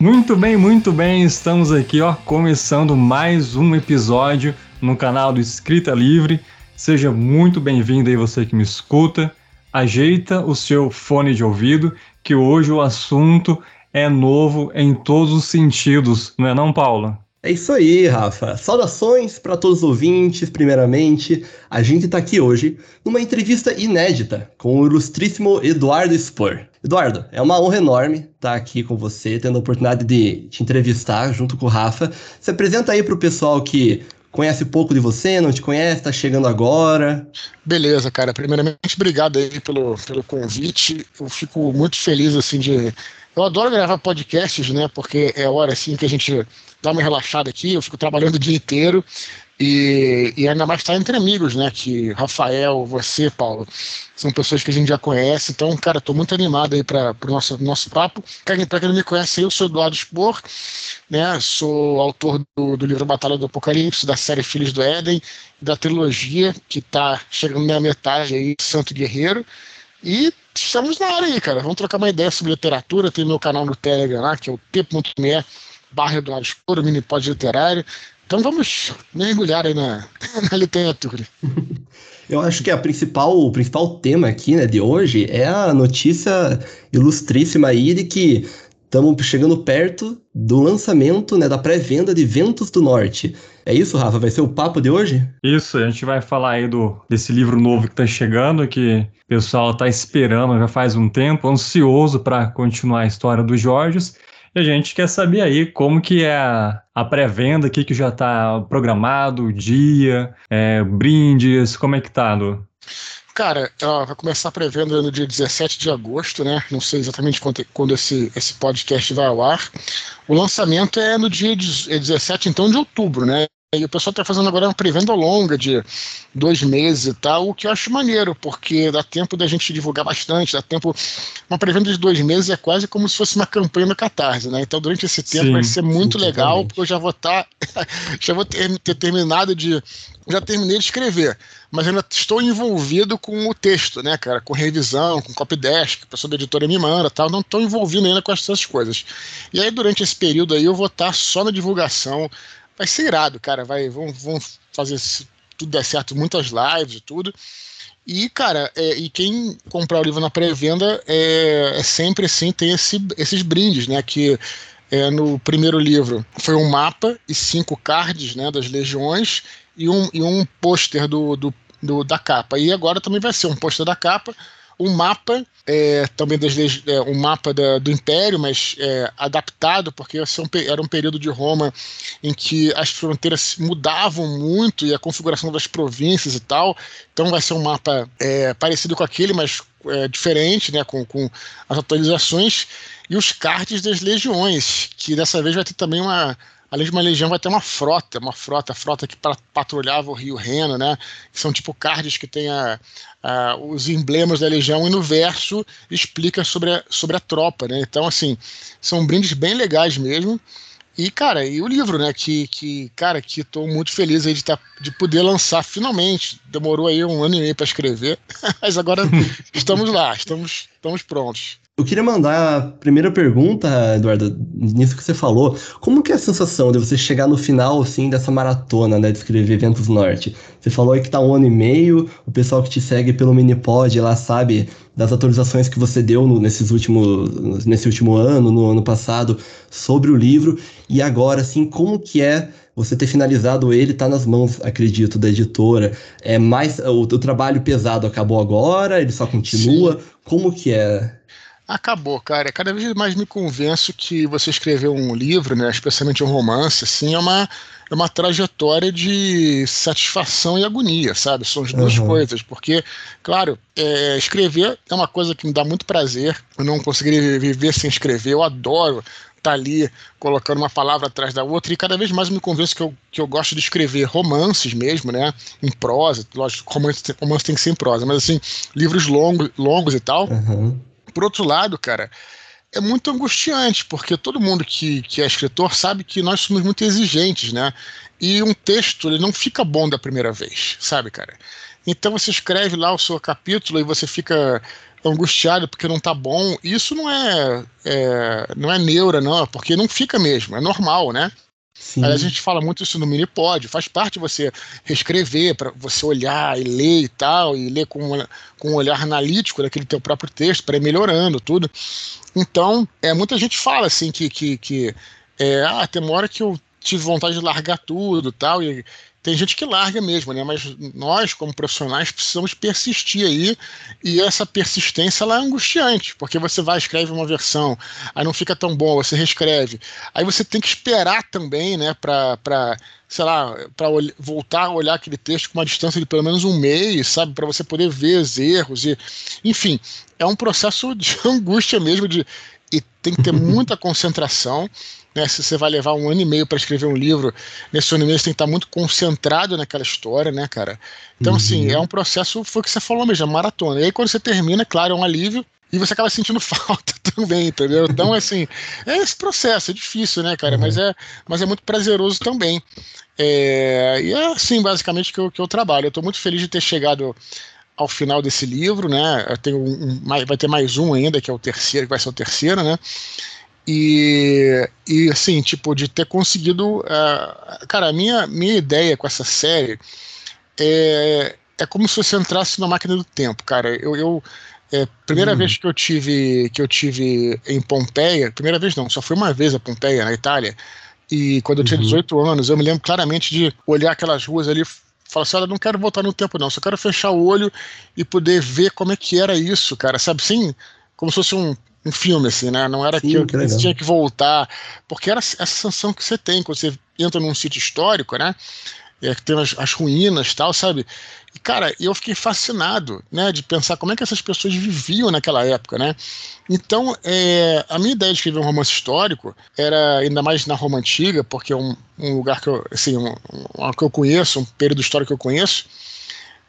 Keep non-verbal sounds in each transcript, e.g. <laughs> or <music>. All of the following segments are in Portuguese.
Muito bem, muito bem. Estamos aqui, ó, começando mais um episódio no canal do Escrita Livre. Seja muito bem-vindo aí você que me escuta. Ajeita o seu fone de ouvido, que hoje o assunto é novo em todos os sentidos, não é não, Paula? É isso aí, Rafa. Saudações para todos os ouvintes. Primeiramente, a gente está aqui hoje numa entrevista inédita com o ilustríssimo Eduardo Spor. Eduardo, é uma honra enorme estar aqui com você, tendo a oportunidade de te entrevistar junto com o Rafa. Se apresenta aí para o pessoal que conhece pouco de você, não te conhece, está chegando agora. Beleza, cara. Primeiramente, obrigado aí pelo, pelo convite. Eu fico muito feliz assim de eu adoro gravar podcasts, né? Porque é hora assim que a gente dá uma relaxada aqui. Eu fico trabalhando o dia inteiro e, e ainda mais estar tá entre amigos, né? Que Rafael, você, Paulo, são pessoas que a gente já conhece. Então, cara, estou muito animado aí para o nosso, nosso papo. Para quem, quem não me conhece, eu sou Eduardo Spor, né? Sou autor do, do livro Batalha do Apocalipse, da série Filhos do Éden, da trilogia que está chegando na metade aí, Santo Guerreiro. E estamos na área aí, cara. Vamos trocar uma ideia sobre literatura. Tem meu canal no Telegram lá, que é o t.me barra Eduardo Escuro, mini pod literário. Então vamos mergulhar aí na, <laughs> na literatura. <laughs> Eu acho que a principal, o principal tema aqui né, de hoje é a notícia ilustríssima aí de que estamos chegando perto do lançamento, né, da pré-venda de Ventos do Norte. É isso, Rafa? Vai ser o papo de hoje? Isso, a gente vai falar aí do, desse livro novo que está chegando, que o pessoal está esperando já faz um tempo, ansioso para continuar a história dos Jorges. E a gente quer saber aí como que é a, a pré-venda aqui que já está programado, o dia, é, brindes, como é que tá, Lu? Cara, vai começar a pré-venda no dia 17 de agosto, né? Não sei exatamente quando, quando esse, esse podcast vai ao ar. O lançamento é no dia 17, é então, de outubro, né? E o pessoal está fazendo agora uma pré-venda longa de dois meses e tal, o que eu acho maneiro, porque dá tempo da gente divulgar bastante, dá tempo. Uma pré-venda de dois meses é quase como se fosse uma campanha no Catarse, né? Então, durante esse tempo sim, vai ser muito sim, legal, porque eu já vou estar. Tá, <laughs> já vou ter, ter terminado de. Já terminei de escrever, mas ainda estou envolvido com o texto, né, cara? Com revisão, com copydesk, a pessoa da editora me manda tal. Não estou envolvido ainda com essas coisas. E aí, durante esse período aí, eu vou estar só na divulgação vai ser irado, cara. Vai, vão, vão fazer se tudo der certo, muitas lives e tudo. E, cara, é, e quem comprar o livro na pré-venda é, é, sempre assim, tem esse, esses brindes, né? Que é, no primeiro livro foi um mapa e cinco cards né, das legiões e um, e um pôster do, do, do, da capa. E agora também vai ser um pôster da capa um mapa é, também das é, um mapa da, do Império, mas é, adaptado, porque era um período de Roma em que as fronteiras mudavam muito e a configuração das províncias e tal. Então vai ser um mapa é, parecido com aquele, mas é, diferente, né, com, com as atualizações. E os cards das legiões, que dessa vez vai ter também uma além de uma legião, vai ter uma frota, uma frota, frota que patrulhava o Rio Reno, né? Que são tipo cards que tem a, a, os emblemas da legião e no verso explica sobre a, sobre a tropa, né? Então, assim, são brindes bem legais mesmo. E, cara, e o livro, né? Que, que cara, que tô muito feliz aí de, tá, de poder lançar finalmente. Demorou aí um ano e meio para escrever, <laughs> mas agora <laughs> estamos lá, estamos, estamos prontos. Eu queria mandar a primeira pergunta, Eduardo, nisso que você falou. Como que é a sensação de você chegar no final, assim, dessa maratona, né, de escrever Ventos Norte? Você falou aí que tá um ano e meio, o pessoal que te segue pelo Minipod lá sabe das atualizações que você deu no, nesses últimos, nesse último ano, no ano passado, sobre o livro. E agora, assim, como que é você ter finalizado ele, tá nas mãos, acredito, da editora. É mais o, o trabalho pesado acabou agora, ele só continua. Sim. Como que é? Acabou, cara. Cada vez mais me convenço que você escrever um livro, né, especialmente um romance, assim, é uma, é uma trajetória de satisfação e agonia, sabe? São as duas uhum. coisas. Porque, claro, é, escrever é uma coisa que me dá muito prazer. Eu não conseguiria viver sem escrever. Eu adoro estar tá ali colocando uma palavra atrás da outra, e cada vez mais me convenço que eu, que eu gosto de escrever romances mesmo, né? Em prosa, lógico, romance, romance tem que ser em prosa, mas assim, livros longos, longos e tal. Uhum. Por outro lado, cara, é muito angustiante, porque todo mundo que, que é escritor sabe que nós somos muito exigentes, né? E um texto ele não fica bom da primeira vez, sabe, cara? Então você escreve lá o seu capítulo e você fica angustiado porque não tá bom, isso não é, é, não é neura, não, é porque não fica mesmo, é normal, né? Sim. a gente fala muito isso no Minipod, faz parte você reescrever, para você olhar e ler e tal, e ler com, com um olhar analítico daquele teu próprio texto, para ir melhorando tudo. Então, é, muita gente fala assim que, que, que é, ah, tem uma hora que eu tive vontade de largar tudo tal, e tem gente que larga mesmo, né? Mas nós, como profissionais, precisamos persistir aí. E essa persistência ela é angustiante, porque você vai escreve uma versão, aí não fica tão bom, você reescreve. Aí você tem que esperar também, né, para sei lá, para voltar a olhar aquele texto com uma distância de pelo menos um mês, sabe, para você poder ver os erros e, enfim, é um processo de <laughs> angústia mesmo de e tem que ter muita concentração. Né, se você vai levar um ano e meio para escrever um livro, nesse ano e meio você tem que estar muito concentrado naquela história, né, cara? Então, assim, uhum. assim, é um processo, foi o que você falou mesmo, é maratona. E aí, quando você termina, claro, é um alívio, e você acaba sentindo <laughs> falta também, entendeu? Então, assim, é esse processo, é difícil, né, cara? Uhum. Mas, é, mas é muito prazeroso também. É, e é assim, basicamente, que eu, que eu trabalho. Eu estou muito feliz de ter chegado ao final desse livro, né? Eu tenho um, um, vai ter mais um ainda, que é o terceiro, que vai ser o terceiro, né? E, e assim, tipo, de ter conseguido. Uh, cara, a minha, minha ideia com essa série é, é como se você entrasse na máquina do tempo, cara. Eu. eu é, primeira hum. vez que eu tive que eu tive em Pompeia, primeira vez não, só foi uma vez a Pompeia, na Itália, e quando eu tinha 18 uhum. anos, eu me lembro claramente de olhar aquelas ruas ali falar assim, olha, não quero voltar no tempo não, só quero fechar o olho e poder ver como é que era isso, cara, sabe, sim, como se fosse um, um filme, assim, né? Não era Sim, que, que você tinha que voltar. Porque era essa sensação que você tem quando você entra num sítio histórico, né? É, que tem as, as ruínas tal, sabe? E, cara, eu fiquei fascinado, né, de pensar como é que essas pessoas viviam naquela época, né? Então, é, a minha ideia de escrever um romance histórico era, ainda mais na Roma Antiga, porque é um, um lugar que eu, assim, um, um, que eu conheço, um período histórico que eu conheço,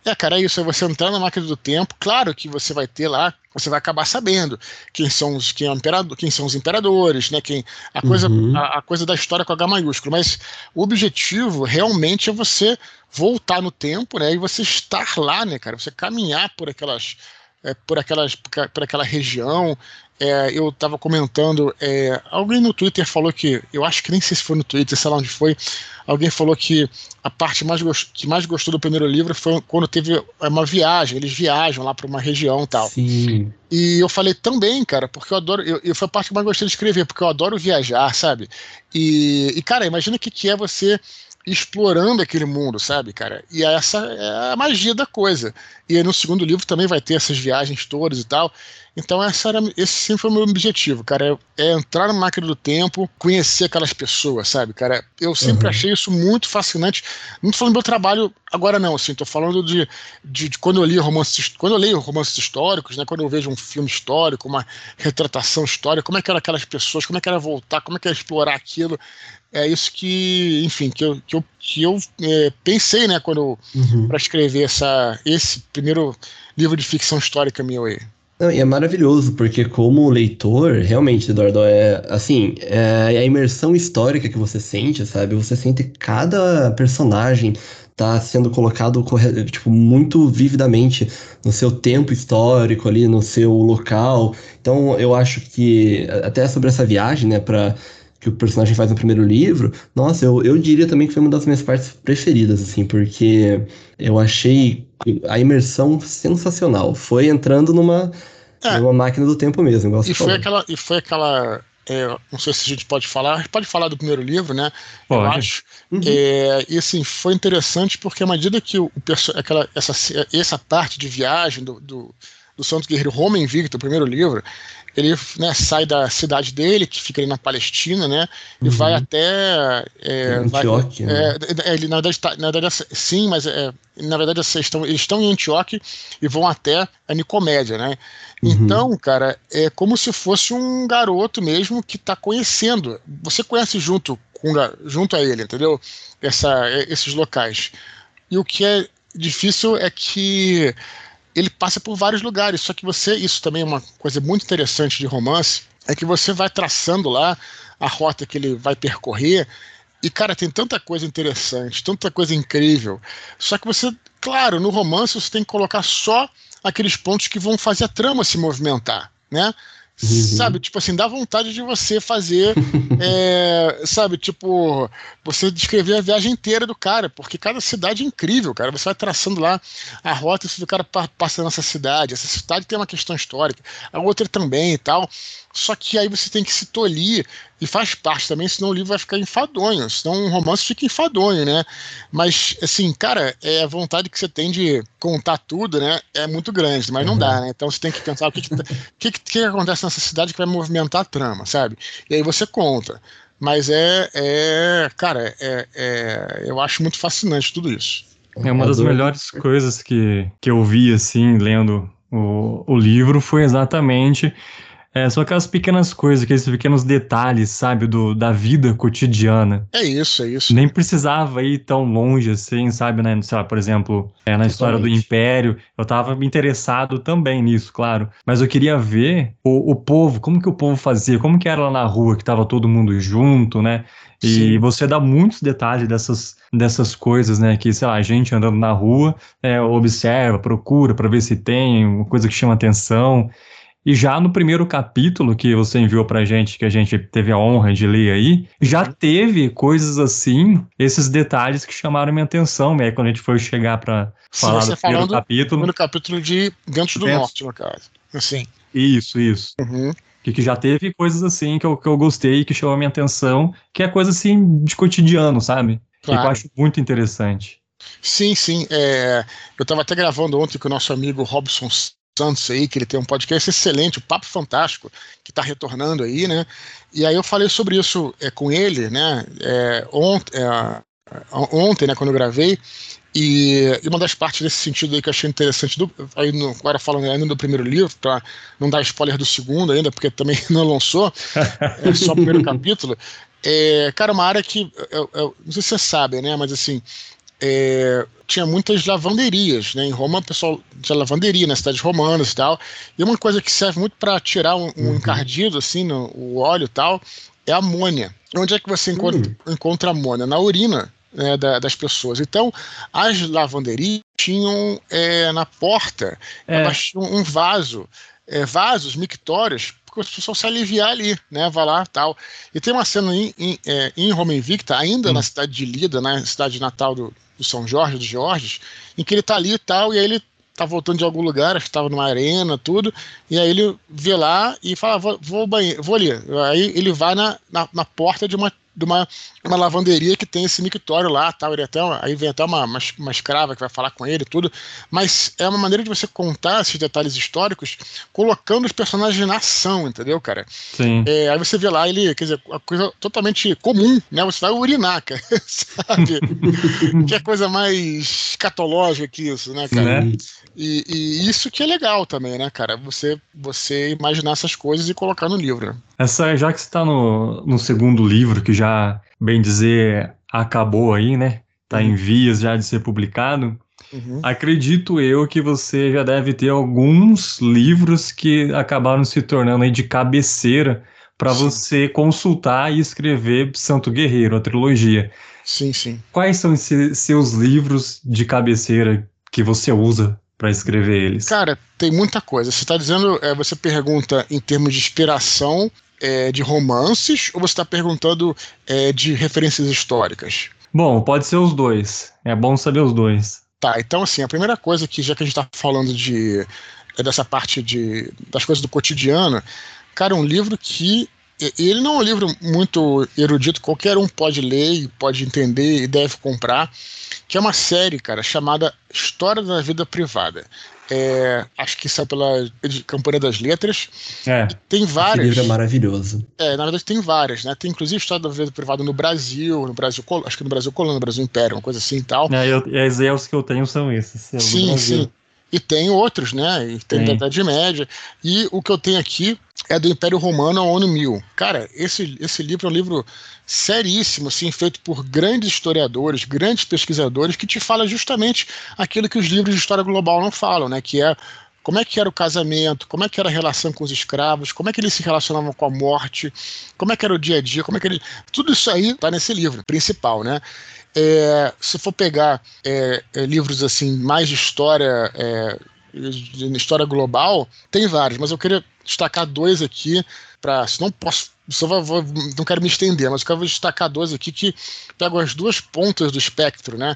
é, cara, é isso. É você entrar na máquina do tempo. Claro que você vai ter lá, você vai acabar sabendo quem são os, quem é imperador, quem são os imperadores, né? Quem, a, coisa, uhum. a, a, coisa da história com H maiúsculo. Mas o objetivo realmente é você voltar no tempo, né? E você estar lá, né, cara? Você caminhar por aquelas. É, por, aquelas, por aquela região, é, eu estava comentando, é, alguém no Twitter falou que, eu acho que nem sei se foi no Twitter, sei lá onde foi, alguém falou que a parte mais que mais gostou do primeiro livro foi quando teve uma viagem, eles viajam lá para uma região e tal. Sim. E eu falei também, cara, porque eu adoro, eu, eu, foi a parte que mais gostei de escrever, porque eu adoro viajar, sabe? E, e cara, imagina o que, que é você explorando aquele mundo, sabe, cara? E essa é a magia da coisa. E aí no segundo livro também vai ter essas viagens todas e tal. Então essa era, esse sempre foi o meu objetivo, cara, é, é, entrar na máquina do tempo, conhecer aquelas pessoas, sabe, cara? Eu sempre uhum. achei isso muito fascinante. Não tô falando do meu trabalho agora não, assim, tô falando de, de, de, quando eu li romances, quando eu leio romances históricos, né, quando eu vejo um filme histórico, uma retratação histórica, como é que eram aquelas pessoas, como é que era voltar, como é que era explorar aquilo. É isso que, enfim, que eu, que eu, que eu é, pensei, né, quando uhum. para escrever essa, esse primeiro livro de ficção histórica meu aí. Não, e é maravilhoso, porque como leitor, realmente, Eduardo, é assim, é a imersão histórica que você sente, sabe? Você sente cada personagem tá sendo colocado tipo muito vividamente no seu tempo histórico ali, no seu local. Então, eu acho que até sobre essa viagem, né, para que o personagem faz no primeiro livro, nossa, eu, eu diria também que foi uma das minhas partes preferidas, assim, porque eu achei a imersão sensacional. Foi entrando numa, é. numa máquina do tempo mesmo, igual e foi aquela E foi aquela. É, não sei se a gente pode falar, a gente pode falar do primeiro livro, né? Pode. Eu acho. Uhum. É, e assim, foi interessante porque à medida que o, o aquela, essa, essa parte de viagem do, do, do Santo Guerreiro Roma Invicto, o primeiro livro, ele né, sai da cidade dele, que fica ali na Palestina, né? E uhum. vai até. É, Antioquia. Vai, né? é, ele, na verdade, tá, na verdade, sim, mas é, na verdade eles estão, eles estão em Antioquia e vão até a Nicomédia, né? Uhum. Então, cara, é como se fosse um garoto mesmo que está conhecendo. Você conhece junto, com, junto a ele, entendeu? Essa, esses locais. E o que é difícil é que ele passa por vários lugares. Só que você, isso também é uma coisa muito interessante de romance, é que você vai traçando lá a rota que ele vai percorrer. E, cara, tem tanta coisa interessante, tanta coisa incrível. Só que você, claro, no romance você tem que colocar só aqueles pontos que vão fazer a trama se movimentar, né? Uhum. Sabe, tipo assim, dá vontade de você fazer, <laughs> é, sabe, tipo, você descrever a viagem inteira do cara, porque cada cidade é incrível, cara. Você vai traçando lá a rota do cara passa nessa cidade. Essa cidade tem uma questão histórica, a outra também e tal. Só que aí você tem que se tolir e faz parte também, senão o livro vai ficar enfadonho, senão um romance fica enfadonho, né? Mas, assim, cara, é a vontade que você tem de contar tudo, né? É muito grande, mas não dá, uhum. né? Então você tem que pensar o que, que, que, que, que acontece nessa cidade que vai movimentar a trama, sabe? E aí você conta. Mas é, é cara, é, é, eu acho muito fascinante tudo isso. É uma das melhores coisas que, que eu vi, assim, lendo o, o livro, foi exatamente é, são aquelas pequenas coisas, aqueles pequenos detalhes, sabe, do, da vida cotidiana. É isso, é isso. Nem precisava ir tão longe assim, sabe, né? Sei lá, por exemplo, é, na história do Império, eu tava interessado também nisso, claro. Mas eu queria ver o, o povo, como que o povo fazia, como que era lá na rua, que tava todo mundo junto, né? E Sim. você dá muitos detalhes dessas, dessas coisas, né? Que, sei lá, a gente andando na rua é, observa, procura para ver se tem uma coisa que chama atenção. E já no primeiro capítulo que você enviou pra gente, que a gente teve a honra de ler aí, já uhum. teve coisas assim, esses detalhes que chamaram minha atenção, né? Quando a gente foi chegar para falar do primeiro capítulo. No capítulo de Dentro do Dentro. Norte, no caso. Assim. Isso, isso. Uhum. Que, que já teve coisas assim que eu, que eu gostei, que chamou a minha atenção, que é coisa assim de cotidiano, sabe? Claro. Que eu acho muito interessante. Sim, sim. É, eu estava até gravando ontem com o nosso amigo Robson Santos aí, que ele tem um podcast excelente, o Papo Fantástico, que está retornando aí, né? E aí eu falei sobre isso é, com ele, né? É, ont, é, ontem, né, quando eu gravei, e, e, uma das partes desse sentido aí que eu achei interessante, do, aí no, agora falando ainda do primeiro livro, para não dar spoiler do segundo ainda, porque também <laughs> não lançou, é só o primeiro <laughs> capítulo. É, cara, uma área que, eu, eu, não sei se vocês sabem, né, mas assim, é, tinha muitas lavanderias, né? Em Roma, o pessoal tinha lavanderia nas cidades romanas e tal. E uma coisa que serve muito para tirar um, um uhum. encardido, assim, no, o óleo e tal, é a amônia. Onde é que você encontra, uhum. encontra amônia? Na urina né, da, das pessoas. Então, as lavanderias tinham é, na porta é. um vaso, é, vasos mictórios porque o pessoal se aliviar ali, né? Vai lá tal. E tem uma cena em, em, é, em Roma Invicta, ainda hum. na cidade de Lida, na né, cidade natal do, do São Jorge, dos Jorges, em que ele tá ali e tal, e aí ele tá voltando de algum lugar, acho que tava numa arena, tudo, e aí ele vê lá e fala, vou, vou, banheiro, vou ali. Aí ele vai na, na, na porta de uma de uma, uma lavanderia que tem esse mictório lá, tal, ele até, vem até uma, uma, uma, escrava que vai falar com ele tudo, mas é uma maneira de você contar esses detalhes históricos colocando os personagens na ação, entendeu, cara? Sim. É, aí você vê lá ele, quer dizer, uma coisa totalmente comum, né? Você vai urinar, cara, <laughs> sabe? que é coisa mais catológica que isso, né, cara? Né? E, e, isso que é legal também, né, cara? Você, você imaginar essas coisas e colocar no livro. Essa, já que você está no, no segundo livro, que já, bem dizer, acabou aí, né? Está uhum. em vias já de ser publicado. Uhum. Acredito eu que você já deve ter alguns livros que acabaram se tornando aí de cabeceira para você consultar e escrever Santo Guerreiro, a trilogia. Sim, sim. Quais são esses seus livros de cabeceira que você usa para escrever eles? Cara, tem muita coisa. Você está dizendo, é, você pergunta em termos de inspiração é, de romances ou você está perguntando é, de referências históricas? Bom, pode ser os dois. É bom saber os dois. Tá, então assim, a primeira coisa que já que a gente está falando de é dessa parte de das coisas do cotidiano, cara, um livro que ele não é um livro muito erudito, qualquer um pode ler pode entender e deve comprar, que é uma série, cara, chamada História da Vida Privada. É, acho que saiu pela Campanha das Letras. É. Tem várias. Esse livro é maravilhoso. É, na verdade tem várias, né? Tem inclusive História da Vida Privada no Brasil, no Brasil, acho que no Brasil Colônia, no Brasil Império, uma coisa assim e tal. É, eu, as ELs que eu tenho são esses. Sim, sim. E tem outros, né? E tem, da Idade Média. E o que eu tenho aqui é do Império Romano ao ano 1000. Cara, esse, esse livro é um livro seríssimo, assim, feito por grandes historiadores, grandes pesquisadores, que te fala justamente aquilo que os livros de história global não falam, né? Que é como é que era o casamento, como é que era a relação com os escravos, como é que eles se relacionavam com a morte, como é que era o dia a dia, como é que ele... Tudo isso aí está nesse livro principal, né? É, se for pegar é, é, livros assim mais de história é, de história global, tem vários, mas eu queria destacar dois aqui, para não posso só vou, vou, não quero me estender, mas eu quero destacar dois aqui que pegam as duas pontas do espectro, né?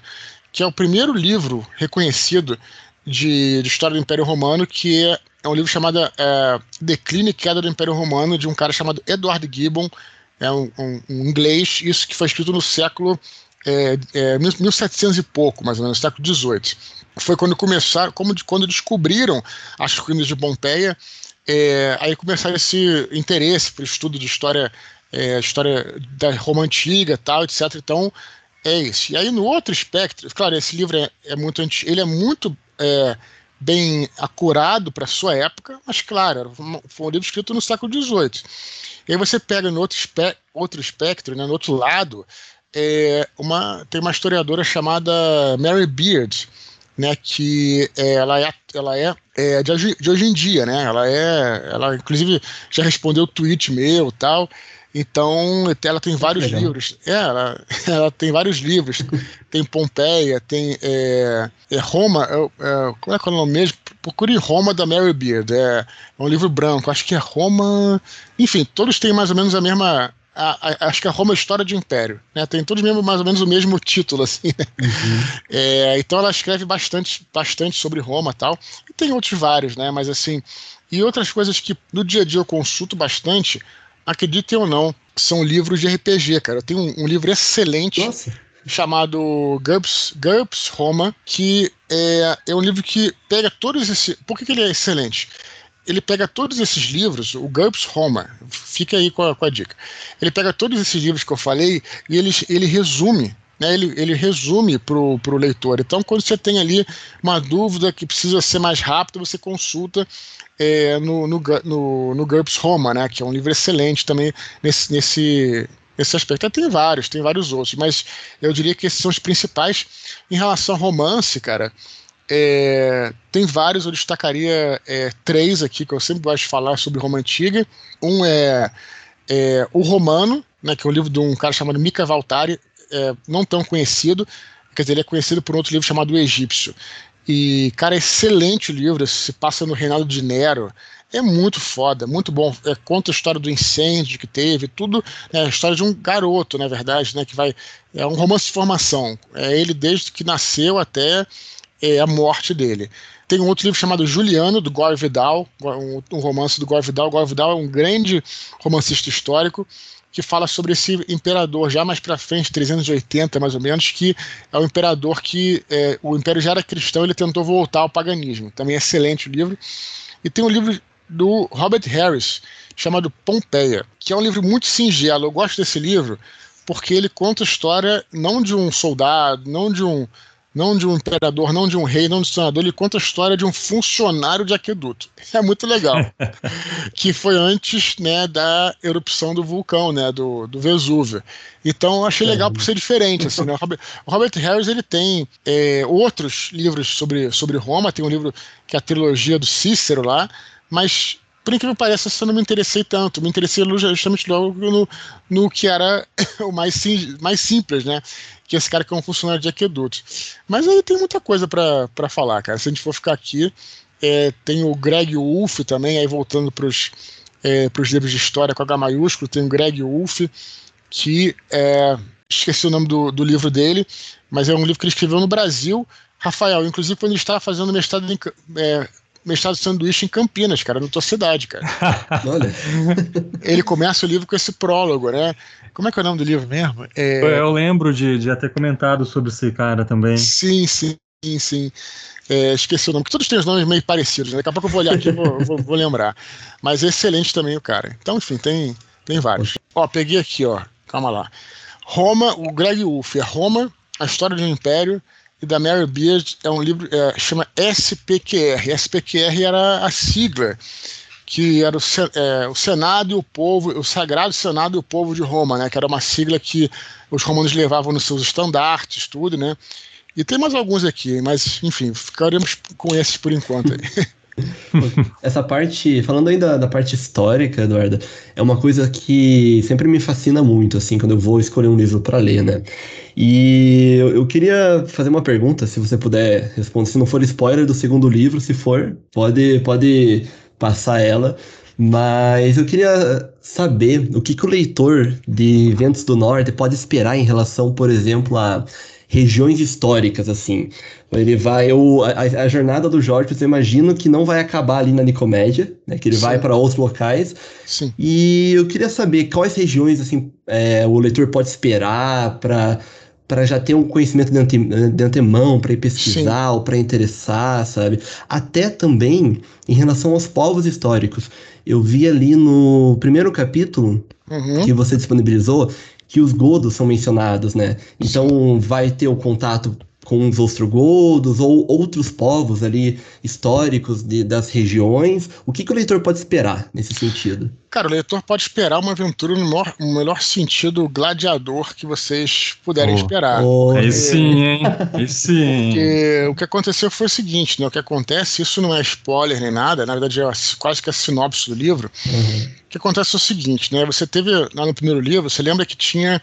Que é o primeiro livro reconhecido de, de história do Império Romano, que é, é um livro chamado é, Declínio e Queda do Império Romano, de um cara chamado Edward Gibbon, é um, um, um inglês, isso que foi escrito no século é, é, 1700 e pouco, mais ou menos, século XVIII. Foi quando começaram, como de, quando descobriram as ruínas de Pompeia, é, aí começaram esse interesse por estudo de história, é, história da Roma antiga, tal, etc. Então é isso. E aí no outro espectro, claro, esse livro é, é muito antigo, ele é muito é, bem acurado para sua época, mas claro, foi um livro escrito no século XVIII. E aí você pega no outro, espe outro espectro, né, no outro lado, é, uma, tem uma historiadora chamada Mary Beard, né, que é, ela é, ela é, é de, hoje, de, hoje, em dia, né, ela é, ela inclusive já respondeu tweet meu tal, então ela tem vários Legal. livros, é, ela, <laughs> ela tem vários livros, tem Pompeia, tem é, é Roma, é, como é que é o nome mesmo? Procure Roma da Mary Beard, é um livro branco, acho que é Roma, enfim, todos têm mais ou menos a mesma a, a, acho que a Roma é História de Império, né? Tem todos mesmo, mais ou menos o mesmo título, assim. Né? Uhum. É, então ela escreve bastante, bastante sobre Roma tal. E tem outros vários, né? Mas assim. E outras coisas que no dia a dia eu consulto bastante, acreditem ou não, são livros de RPG, cara. Eu tenho um, um livro excelente. Nossa chamado GURPS, GURPS Roma, que é, é um livro que pega todos esses. Por que, que ele é excelente? Ele pega todos esses livros, o GURPS Roma, fica aí com a, com a, dica. Ele pega todos esses livros que eu falei e ele, ele resume, né, ele, ele resume para o leitor. Então, quando você tem ali uma dúvida que precisa ser mais rápido, você consulta é, no, no, no, no GURPS Roma, né, que é um livro excelente também nesse, nesse, nesse aspecto. Tem vários, tem vários outros, mas eu diria que esses são os principais. Em relação ao romance, cara, é, tem vários, eu destacaria é, três aqui que eu sempre gosto de falar sobre Roma Antiga. Um é, é, O Romano, né, que é um livro de um cara chamado Mika Valtari, é, não tão conhecido, quer dizer, ele é conhecido por outro livro chamado O Egípcio. E, cara, excelente o livro, se passa no reinado de Nero. É muito foda, muito bom. É, conta a história do incêndio que teve, tudo. É a história de um garoto, na verdade, né? Que vai. É um romance de formação. É ele desde que nasceu até é a morte dele. Tem um outro livro chamado Juliano, do Gore Vidal, um, um romance do Gore Vidal. Gore Vidal é um grande romancista histórico que fala sobre esse imperador, já mais para frente, 380 mais ou menos, que é o imperador que é, o império já era cristão, ele tentou voltar ao paganismo. Também é excelente o livro. E tem um livro do Robert Harris, chamado Pompeia, que é um livro muito singelo. Eu gosto desse livro porque ele conta a história não de um soldado, não de um não de um imperador, não de um rei, não de um senador, ele conta a história de um funcionário de aqueduto. É muito legal. <laughs> que foi antes né, da erupção do vulcão, né, do, do Vesúvio. Então eu achei legal por ser diferente. Assim, né? o, Robert, o Robert Harris ele tem é, outros livros sobre, sobre Roma, tem um livro que é a trilogia do Cícero lá, mas por incrível que pareça, eu não me interessei tanto. Me interessei justamente logo no, no que era <coughs> o mais, sim, mais simples, né? Que esse cara que é um funcionário de aqueduto. Mas aí tem muita coisa para falar, cara. Se a gente for ficar aqui, é, tem o Greg Wolf também, aí voltando para os é, livros de história com H maiúsculo, tem o Greg Wolf, que é, esqueci o nome do, do livro dele, mas é um livro que ele escreveu no Brasil. Rafael, inclusive quando ele estava fazendo mestrado em, é, mestrado de sanduíche em Campinas, cara, na tua cidade, cara. <laughs> Olha. Ele começa o livro com esse prólogo, né? Como é que é o nome do livro mesmo? É... Eu lembro de, de ter comentado sobre esse cara também. Sim, sim, sim, sim. É, esqueci o nome, porque todos têm os nomes meio parecidos, né? Daqui a pouco eu vou olhar aqui e vou, <laughs> vou, vou, lembrar. Mas é excelente também o cara. Então, enfim, tem, tem vários. Ó, peguei aqui, ó. Calma lá. Roma, o Greg Wolf, é Roma, a história de um império, e da Mary Beard é um livro é, chama SPQR. SPQR era a sigla que era o, é, o, Senado e o povo, o Sagrado Senado e o povo de Roma, né? Que era uma sigla que os romanos levavam nos seus estandartes, tudo, né? E tem mais alguns aqui, mas enfim, ficaremos com esses por enquanto. <laughs> Essa parte, falando ainda da parte histórica, Eduardo, é uma coisa que sempre me fascina muito, assim, quando eu vou escolher um livro para ler, né? E eu, eu, queria fazer uma pergunta, se você puder responder, se não for spoiler do segundo livro, se for, pode, pode passar ela. Mas eu queria saber o que, que o leitor de Ventos do Norte pode esperar em relação, por exemplo, a regiões históricas, assim. Ele vai. Eu, a, a, jornada do Jorge, eu imagino que não vai acabar ali na Nicomédia, né? Que ele Sim. vai para outros locais. Sim. E eu queria saber quais regiões assim é, o leitor pode esperar para para já ter um conhecimento de, ante, de antemão, para ir pesquisar Sim. ou para interessar, sabe? Até também em relação aos povos históricos. Eu vi ali no primeiro capítulo uhum. que você disponibilizou que os godos são mencionados, né? Então vai ter o contato com os ostrogodos ou outros povos ali históricos de, das regiões. O que, que, o leitor pode esperar nesse sentido? Cara, o leitor pode esperar uma aventura no melhor, no melhor sentido gladiador que vocês puderem oh, esperar. Oh, aí sim, hein? Aí <laughs> sim. Porque o que aconteceu foi o seguinte, né? O que acontece, isso não é spoiler nem nada, na verdade é quase que a sinopse do livro. Uhum. O que acontece é o seguinte, né? Você teve lá no primeiro livro, você lembra que tinha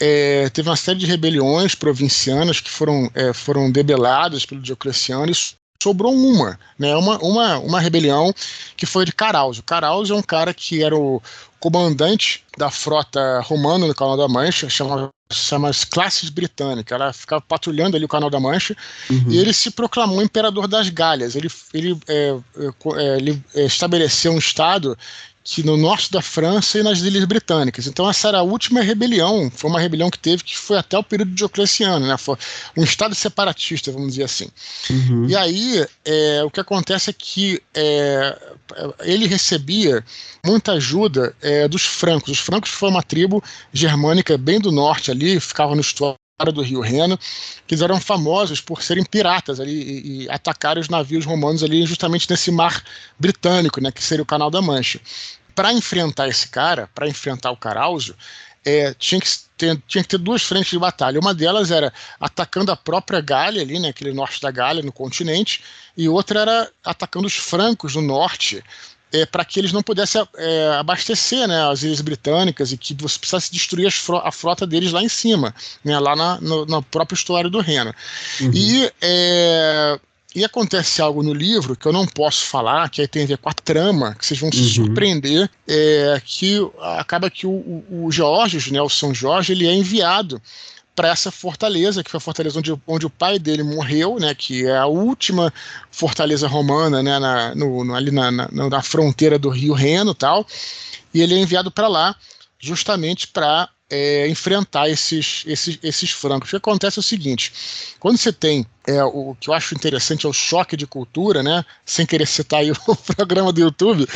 é, teve uma série de rebeliões provincianas que foram, é, foram debeladas pelo Diocleciano e sobrou uma, né, uma, uma, uma rebelião que foi de Carauso. Carauso é um cara que era o comandante da frota romana no Canal da Mancha, chama chama as classes britânicas. Ela ficava patrulhando ali o Canal da Mancha uhum. e ele se proclamou imperador das Galhas. Ele, ele, é, é, é ele estabeleceu um estado que no norte da França e nas Ilhas Britânicas. Então essa era a última rebelião, foi uma rebelião que teve que foi até o período Diocleciano, né? Foi um estado separatista, vamos dizer assim. Uhum. E aí é, o que acontece é que é, ele recebia muita ajuda é, dos francos. Os francos foi uma tribo germânica bem do norte ali, ficava no estuário do Rio Reno, que eles eram famosos por serem piratas ali e, e atacarem os navios romanos ali justamente nesse mar britânico, né, que seria o Canal da Mancha. Para enfrentar esse cara, para enfrentar o Carauso, é, tinha, que ter, tinha que ter duas frentes de batalha. Uma delas era atacando a própria Gália, ali, né, aquele norte da Gália, no continente, e outra era atacando os francos no norte, é, para que eles não pudessem é, abastecer né, as ilhas britânicas e que você precisasse destruir a frota deles lá em cima, né, lá na, no, próprio estuário do Reno. Uhum. E, é, e acontece algo no livro que eu não posso falar, que aí tem a ver com a trama, que vocês vão uhum. se surpreender, é, que acaba que o, o, o Jorge, né, o São Jorge, ele é enviado para essa fortaleza, que foi a fortaleza onde, onde o pai dele morreu, né, que é a última fortaleza romana né, na, no, no, ali na, na, na, fronteira do Rio Reno tal, e ele é enviado para lá justamente para é, enfrentar esses, esses, esses francos. O que acontece é o seguinte: quando você tem é, o que eu acho interessante é o choque de cultura, né? Sem querer citar aí <laughs> o programa do YouTube,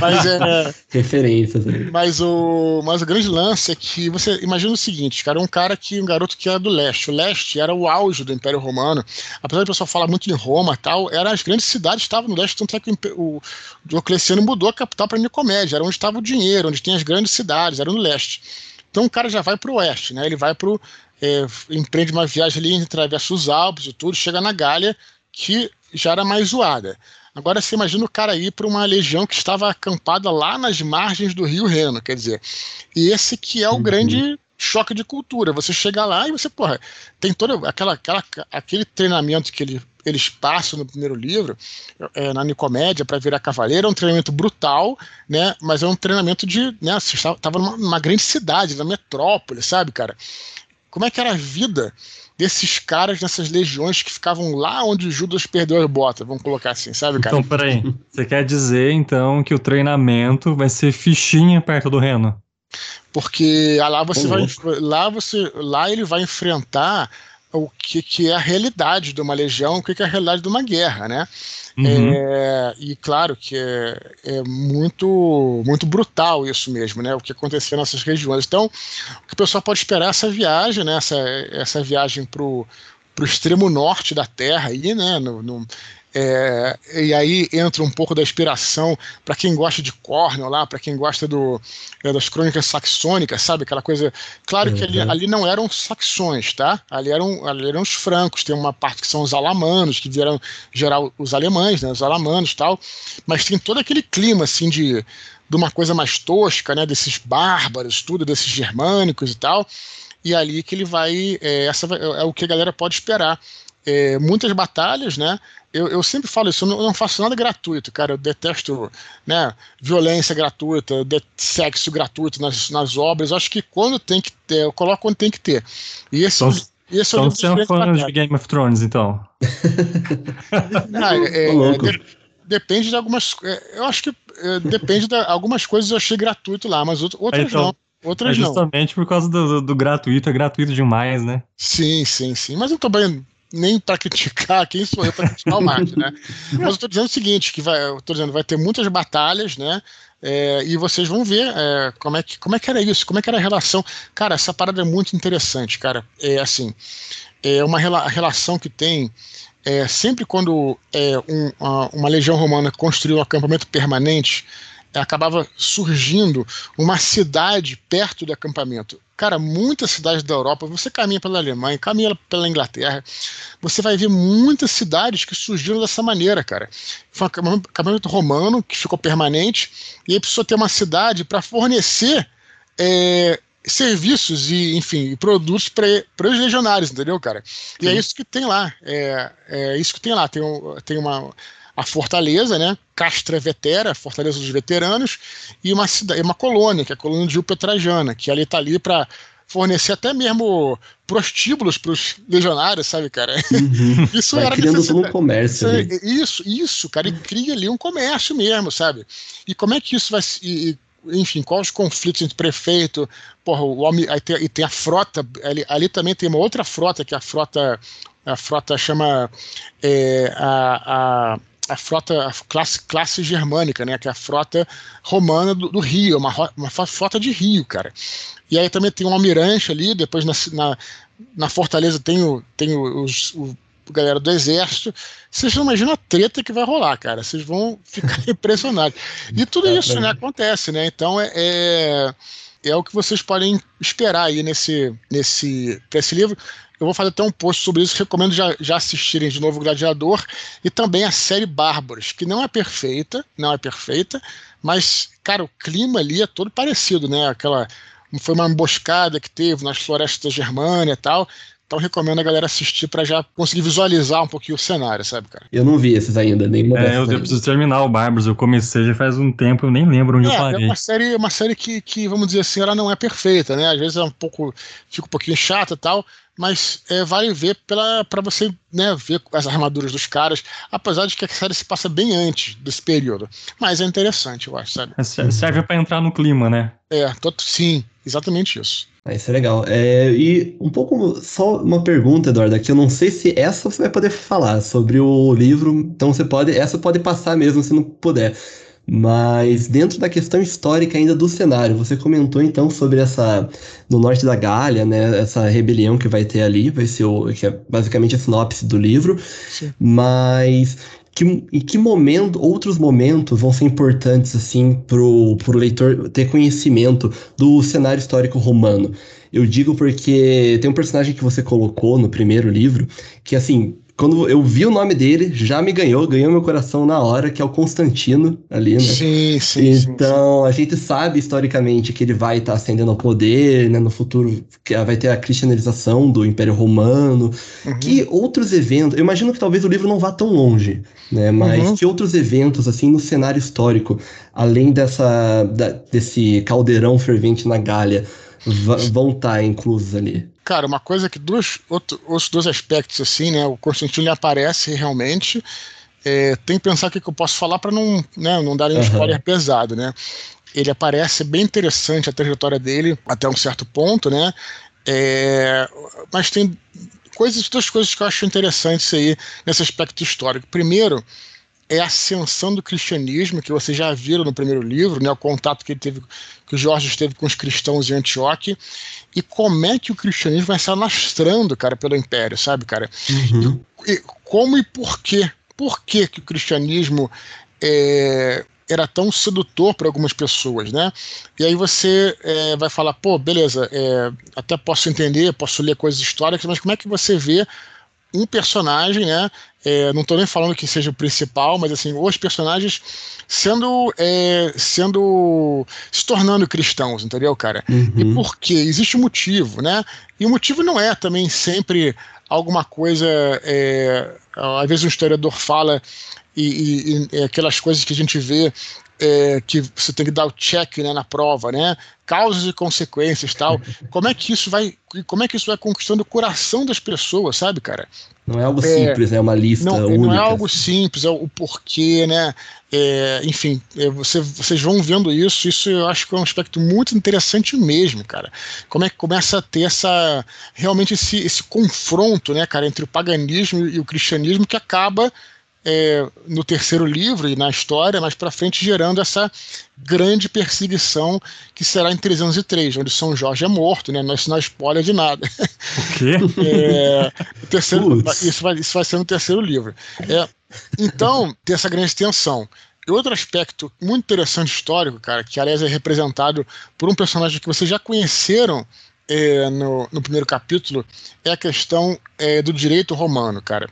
mas é <laughs> referências. Mas o, mas o grande lance é que você imagina o seguinte, cara, um cara que um garoto que era do leste. O leste era o auge do Império Romano. Apesar do pessoal falar muito em Roma, tal, eram as grandes cidades estavam no leste, tanto é que o, o Diocleciano mudou a capital para Nicomédia, era onde estava o dinheiro, onde tem as grandes cidades, era no leste. Então o cara já vai para o oeste, né? Ele vai para é, empreende uma viagem ali, atravessa os Alpes e tudo, chega na Gália, que já era mais zoada. Agora você imagina o cara ir para uma legião que estava acampada lá nas margens do Rio Reno, quer dizer. E esse que é o uhum. grande choque de cultura. Você chega lá e você, porra, tem todo aquela, aquela, aquele treinamento que ele, eles passam no primeiro livro, é, na Nicomédia, para virar cavaleiro, é um treinamento brutal, né? Mas é um treinamento de. Né, você estava numa, numa grande cidade, na metrópole, sabe, cara? Como é que era a vida desses caras nessas legiões que ficavam lá onde Judas perdeu as botas, vamos colocar assim, sabe, cara? Então, peraí. Você quer dizer, então, que o treinamento vai ser fichinha perto do Reno? Porque lá você vai. Lá você. Lá ele vai enfrentar o que, que é a realidade de uma legião, o que, que é a realidade de uma guerra, né? Uhum. É, e claro que é, é, muito, muito brutal isso mesmo, né? O que aconteceu nessas regiões. Então, o que o pessoal pode esperar é essa viagem, né? Essa, essa viagem para o extremo norte da Terra aí, né? No, no É, e aí entra um pouco da inspiração para quem gosta de Cornell lá, para quem gosta do, é, das crônicas saxônicas, sabe? Aquela coisa. Claro uhum. que ali, uhum. ali, não eram saxões, tá? Ali eram, ali eram os francos, tem uma parte que são os alamanos, que vieram gerar os alemães, né? Os alamanos e tal. Mas tem todo aquele clima assim de, de uma coisa mais tosca, né? Desses bárbaros, tudo, desses germânicos e tal. E ali que ele vai. É, essa é o que a galera pode esperar. É, muitas batalhas, né? Eu, eu sempre falo isso, eu não, eu não, faço nada gratuito, cara. Eu detesto né, violência gratuita, sexo gratuito nas, nas obras. Eu acho que quando tem que ter, eu coloco quando tem que ter. E esse, então, esse então é o livro fã de Game of Thrones, então. <laughs> não, é, é, de, depende de algumas. É, eu acho que é, depende de algumas coisas eu achei gratuito lá, mas outras então, não. Outras é justamente não. por causa do, do, do, gratuito, é gratuito demais, né? Sim, sim, sim. Mas eu tô bem nem para criticar, quem sou eu para criticar o Martin, né? <laughs> Mas eu estou dizendo o seguinte, que vai, eu tô dizendo, vai ter muitas batalhas, né? É, e vocês vão ver é, como, é que, como é que era isso, como é que era a relação. Cara, essa parada é muito interessante, cara. É assim, é uma rela relação que tem é, sempre quando é, um, uma, uma legião romana construiu um acampamento permanente, acabava surgindo uma cidade perto do acampamento. Cara, muitas cidades da Europa, você caminha pela Alemanha, caminha pela Inglaterra, você vai ver muitas cidades que surgiram dessa maneira, cara. Foi um acampamento romano que ficou permanente, e aí precisou ter uma cidade para fornecer é, serviços e, enfim, produtos para os legionários, entendeu, cara? E é Sim. é isso que tem lá. É, é isso que tem lá. Tem, tem uma a fortaleza, né? Castra Vetera, Fortaleza dos Veteranos, e uma cidade, uma colônia, que é a colônia de Upetrajana, que ali está ali para fornecer até mesmo prostíbulos para os legionários, sabe, cara? Uhum. <laughs> Isso Vai era criando todo um comércio. Isso, isso, isso, cara, e cria ali um comércio mesmo, sabe? E como é que isso vai e, enfim, quais os conflitos entre prefeito, porra, o homem, aí tem, e tem a frota, ali, ali também tem uma outra frota, que é a frota, a frota chama é, a, a a frota a classe, classe germânica, né, que é a frota romana do, do Rio, uma, uma frota de Rio, cara. E aí também tem um almirante ali, depois na, na, na fortaleza tem, o, tem os, o, galera do exército. Vocês não imaginam a treta que vai rolar, cara. Vocês vão ficar <laughs> impressionados. E tudo é, isso né, acontece, né? Então é, é, é, o que vocês podem esperar aí nesse, nesse, esse livro. Eu vou fazer até um post sobre isso. Recomendo já, já assistirem de novo o Gladiador e também a série Bárbaros, que não é perfeita, não é perfeita, mas, cara, o clima ali é todo parecido, né? Aquela. Foi uma emboscada que teve nas florestas da Germânia e tal. Então recomendo a galera assistir para já conseguir visualizar um pouquinho o cenário, sabe, cara? Eu não vi esses ainda, nem É, eu, eu preciso terminar o Bárbaros. Eu comecei já faz um tempo, eu nem lembro onde é, eu parei. É uma série, uma série que, que, vamos dizer assim, ela não é perfeita, né? Às vezes é um pouco. fica um pouquinho chata e tal, mas é, vale ver para você né, ver as armaduras dos caras, apesar de que a série se passa bem antes desse período. Mas é interessante, eu acho, sabe? É, serve para entrar no clima, né? É, tô, sim, exatamente isso. Ah, isso é legal. É, e um pouco, só uma pergunta, Eduardo, que eu não sei se essa você vai poder falar sobre o livro, então você pode, essa pode passar mesmo se não puder. Mas dentro da questão histórica ainda do cenário, você comentou então sobre essa no norte da Gália, né, essa rebelião que vai ter ali, vai ser o que é basicamente a sinopse do livro. Sim. Mas que, em que momento, outros momentos vão ser importantes assim pro, pro leitor ter conhecimento do cenário histórico romano? Eu digo porque tem um personagem que você colocou no primeiro livro que assim quando eu vi o nome dele, já me ganhou, ganhou meu coração na hora, que é o Constantino ali, né? Sim, sim. Então, sim, a gente sabe historicamente que ele vai estar tá ascendendo ao poder, né? No futuro que vai ter a cristianização do Império Romano. Uhum. Que outros eventos, eu imagino que talvez o livro não vá tão longe, né? Mas uhum. que outros eventos, assim, no cenário histórico, além dessa, da, desse caldeirão fervente na Gália, vão estar tá inclusos ali? Cara, uma coisa que dois, outro, outros dois aspectos, assim, né? O Constantino aparece realmente. É, tem que pensar o que, que eu posso falar para não, né, não dar um uhum. spoiler pesado, né? Ele aparece bem interessante a trajetória dele até um certo ponto, né? É, mas tem coisas, duas coisas que eu acho interessantes aí nesse aspecto histórico. Primeiro, é a ascensão do cristianismo, que vocês já viram no primeiro livro, né, o contato que ele teve, que o Jorge teve com os cristãos em Antioquia, e como é que o cristianismo vai se alastrando, cara, pelo império, sabe, cara? Uhum. E, e, como e por quê por que, que o cristianismo é, era tão sedutor para algumas pessoas, né? E aí você é, vai falar, pô, beleza, é, até posso entender, posso ler coisas históricas, mas como é que você vê um personagem, né? É, não estou nem falando que seja o principal, mas assim, os personagens sendo, é, sendo se tornando cristãos, entendeu, cara? Uhum. E por quê? Existe um motivo, né? E o motivo não é também sempre alguma coisa. É, às vezes um historiador fala e, e, e, aquelas coisas que a gente vê é, que você tem que dar o check né, na prova, né? Causas e consequências tal. Como é que isso vai. Como é que isso vai conquistando o coração das pessoas, sabe, cara? Não é algo é, simples, é uma lista não, única. Não é algo simples, é o porquê, né? É, enfim, é, você, vocês vão vendo isso, isso eu acho que é um aspecto muito interessante mesmo, cara. Como é que começa a ter essa realmente esse, esse confronto, né, cara, entre o paganismo e o cristianismo que acaba é, no terceiro livro e na história, mais para frente, gerando essa grande perseguição que será em 303, onde São Jorge é morto, né? Isso não é spoiler de nada. O quê? <laughs> É, o terceiro, isso, vai, isso vai ser no terceiro livro. É, então, tem essa grande tensão. E outro aspecto muito interessante histórico, cara, que aliás é representado por um personagem que vocês já conheceram é, no, no primeiro capítulo, é a questão é, do direito romano, cara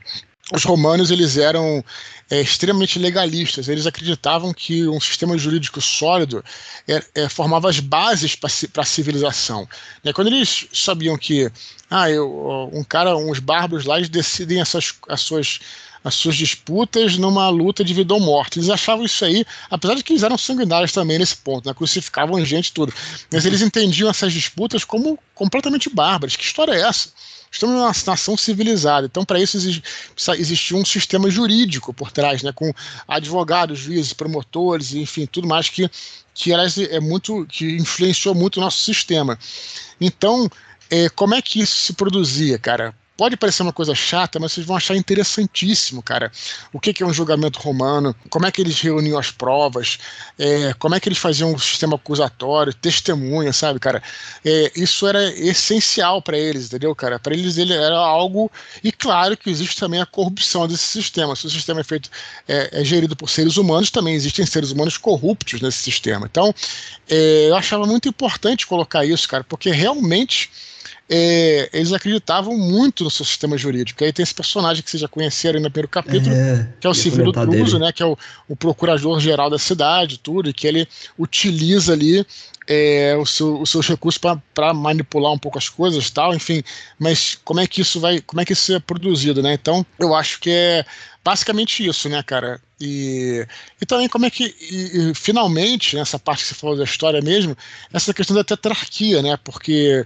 os romanos eles eram é, extremamente legalistas. Eles acreditavam que um sistema jurídico sólido é, é, formava as bases para a civilização. Né? Quando eles sabiam que ah, eu, um cara, uns bárbaros lá, eles decidem essas, as suas as suas disputas numa luta de vida ou morte. Eles achavam isso aí, apesar de que eles eram sanguinários também nesse ponto, né? crucificavam gente tudo. Mas eles entendiam essas disputas como completamente bárbaras. Que história é essa? Estamos numa nação civilizada, então para isso existiu um sistema jurídico por trás, né, com advogados, juízes, promotores, enfim, tudo mais que que é muito que influenciou muito o nosso sistema. Então, é, como é que isso se produzia, cara? Pode parecer uma coisa chata, mas vocês vão achar interessantíssimo, cara. O que, que é um julgamento romano, como é que eles reuniam as provas, é, como é que eles faziam um sistema acusatório, testemunha, sabe, cara? É, isso era essencial para eles, entendeu, cara? Para eles ele era algo. E claro que existe também a corrupção desse sistema. Se o sistema é feito, é, é gerido por seres humanos, também existem seres humanos corruptos nesse sistema. Então, é, eu achava muito importante colocar isso, cara, porque realmente é, eles acreditavam muito no seu sistema jurídico. Aí tem esse personagem que vocês já conheceram no primeiro capítulo, é, que é o Severo Druso, né, que é o, o procurador-geral da cidade, tudo, e que ele utiliza ali é, o seu, os seus recursos para manipular um pouco as coisas tal, enfim. Mas como é que isso vai, como é que isso é produzido, né? Então, eu acho que é basicamente isso, né, cara? E, e também como é que, e, e, finalmente, nessa parte que você falou da história mesmo, essa questão da tetrarquia, né? Porque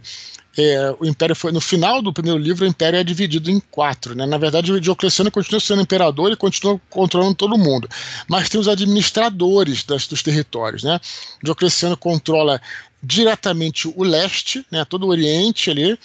é, o Império foi no final do primeiro livro o Império é dividido em quatro, né? Na verdade, o Diocleciano continua sendo imperador e continua controlando todo mundo, mas tem os administradores das, dos territórios, né? O Diocleciano controla diretamente o leste, né? Todo o Oriente ali.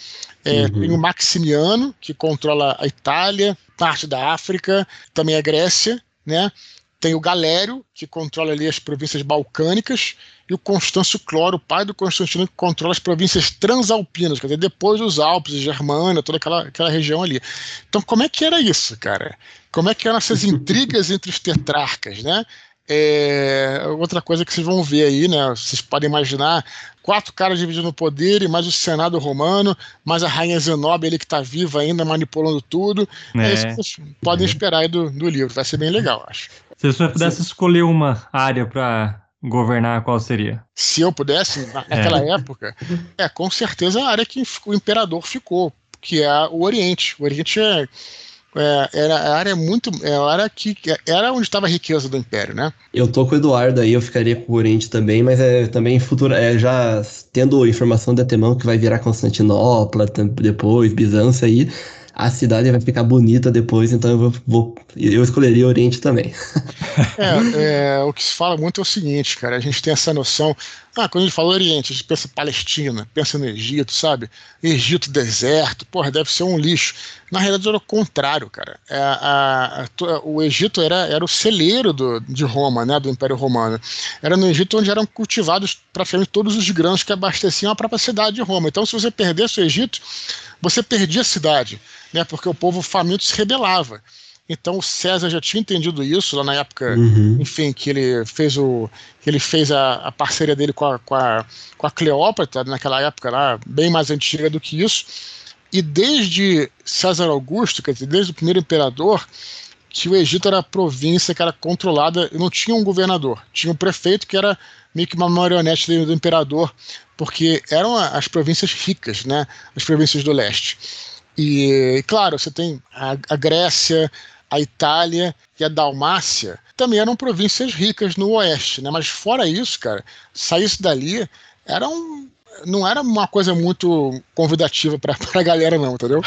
É, uhum. Tem o Maximiano que controla a Itália, parte da África, também a Grécia, né? Tem o Galério, que controla ali as províncias balcânicas, e o Constâncio Cloro, pai do Constantino, que controla as províncias transalpinas, quer dizer, depois dos Alpes, Germânia, toda aquela, aquela região ali. Então, como é que era isso, cara? Como é que eram essas intrigas entre os tetrarcas, né? É, outra coisa que vocês vão ver aí, né? Vocês podem imaginar quatro caras dividindo o poder, e mais o Senado romano, mais a Rainha Zenobia, ele que está viva ainda, manipulando tudo. É, é isso que vocês podem esperar aí do, do livro. Vai ser bem legal, acho. Se você pudesse Sim. escolher uma área para governar, qual seria? Se eu pudesse, naquela é. época, é com certeza a área que o imperador ficou, que é o Oriente. O Oriente é, é, era a área muito. É a área que era onde estava a riqueza do Império, né? Eu tô com o Eduardo aí, eu ficaria com o Oriente também, mas é também futuro. É, já tendo informação de antemão que vai virar Constantinopla, depois, Bizâncio aí a cidade vai ficar bonita depois, então eu vou, eu escolheria Oriente também. <laughs> é, é, o que se fala muito é o seguinte, cara, a gente tem essa noção, ah, quando a gente fala Oriente, a gente pensa Palestina, pensa no Egito, sabe? Egito, deserto, porra, deve ser um lixo. Na realidade era o contrário, cara. É, a, a, o Egito era, era o celeiro do, de Roma, né, do Império Romano. Era no Egito onde eram cultivados praticamente todos os grãos que abasteciam a própria cidade de Roma. Então, se você perdesse o Egito, você perdia a cidade, né? Porque o povo faminto se rebelava. Então o César já tinha entendido isso lá na época, uhum. enfim, que ele fez o que ele fez a, a parceria dele com a, com a, com a Cleópatra naquela época lá, bem mais antiga do que isso. E desde César Augusto, quer dizer, desde o primeiro imperador, que o Egito era a província que era controlada e não tinha um governador, tinha um prefeito que era meio que uma marionete do, do imperador, porque eram as províncias ricas, né, as províncias do leste. E, claro, você tem a, a Grécia, a Itália e a Dalmácia, também eram províncias ricas no oeste, né? Mas fora isso, cara, saísse dali, era um, não era uma coisa muito convidativa para <laughs> a galera, não, entendeu?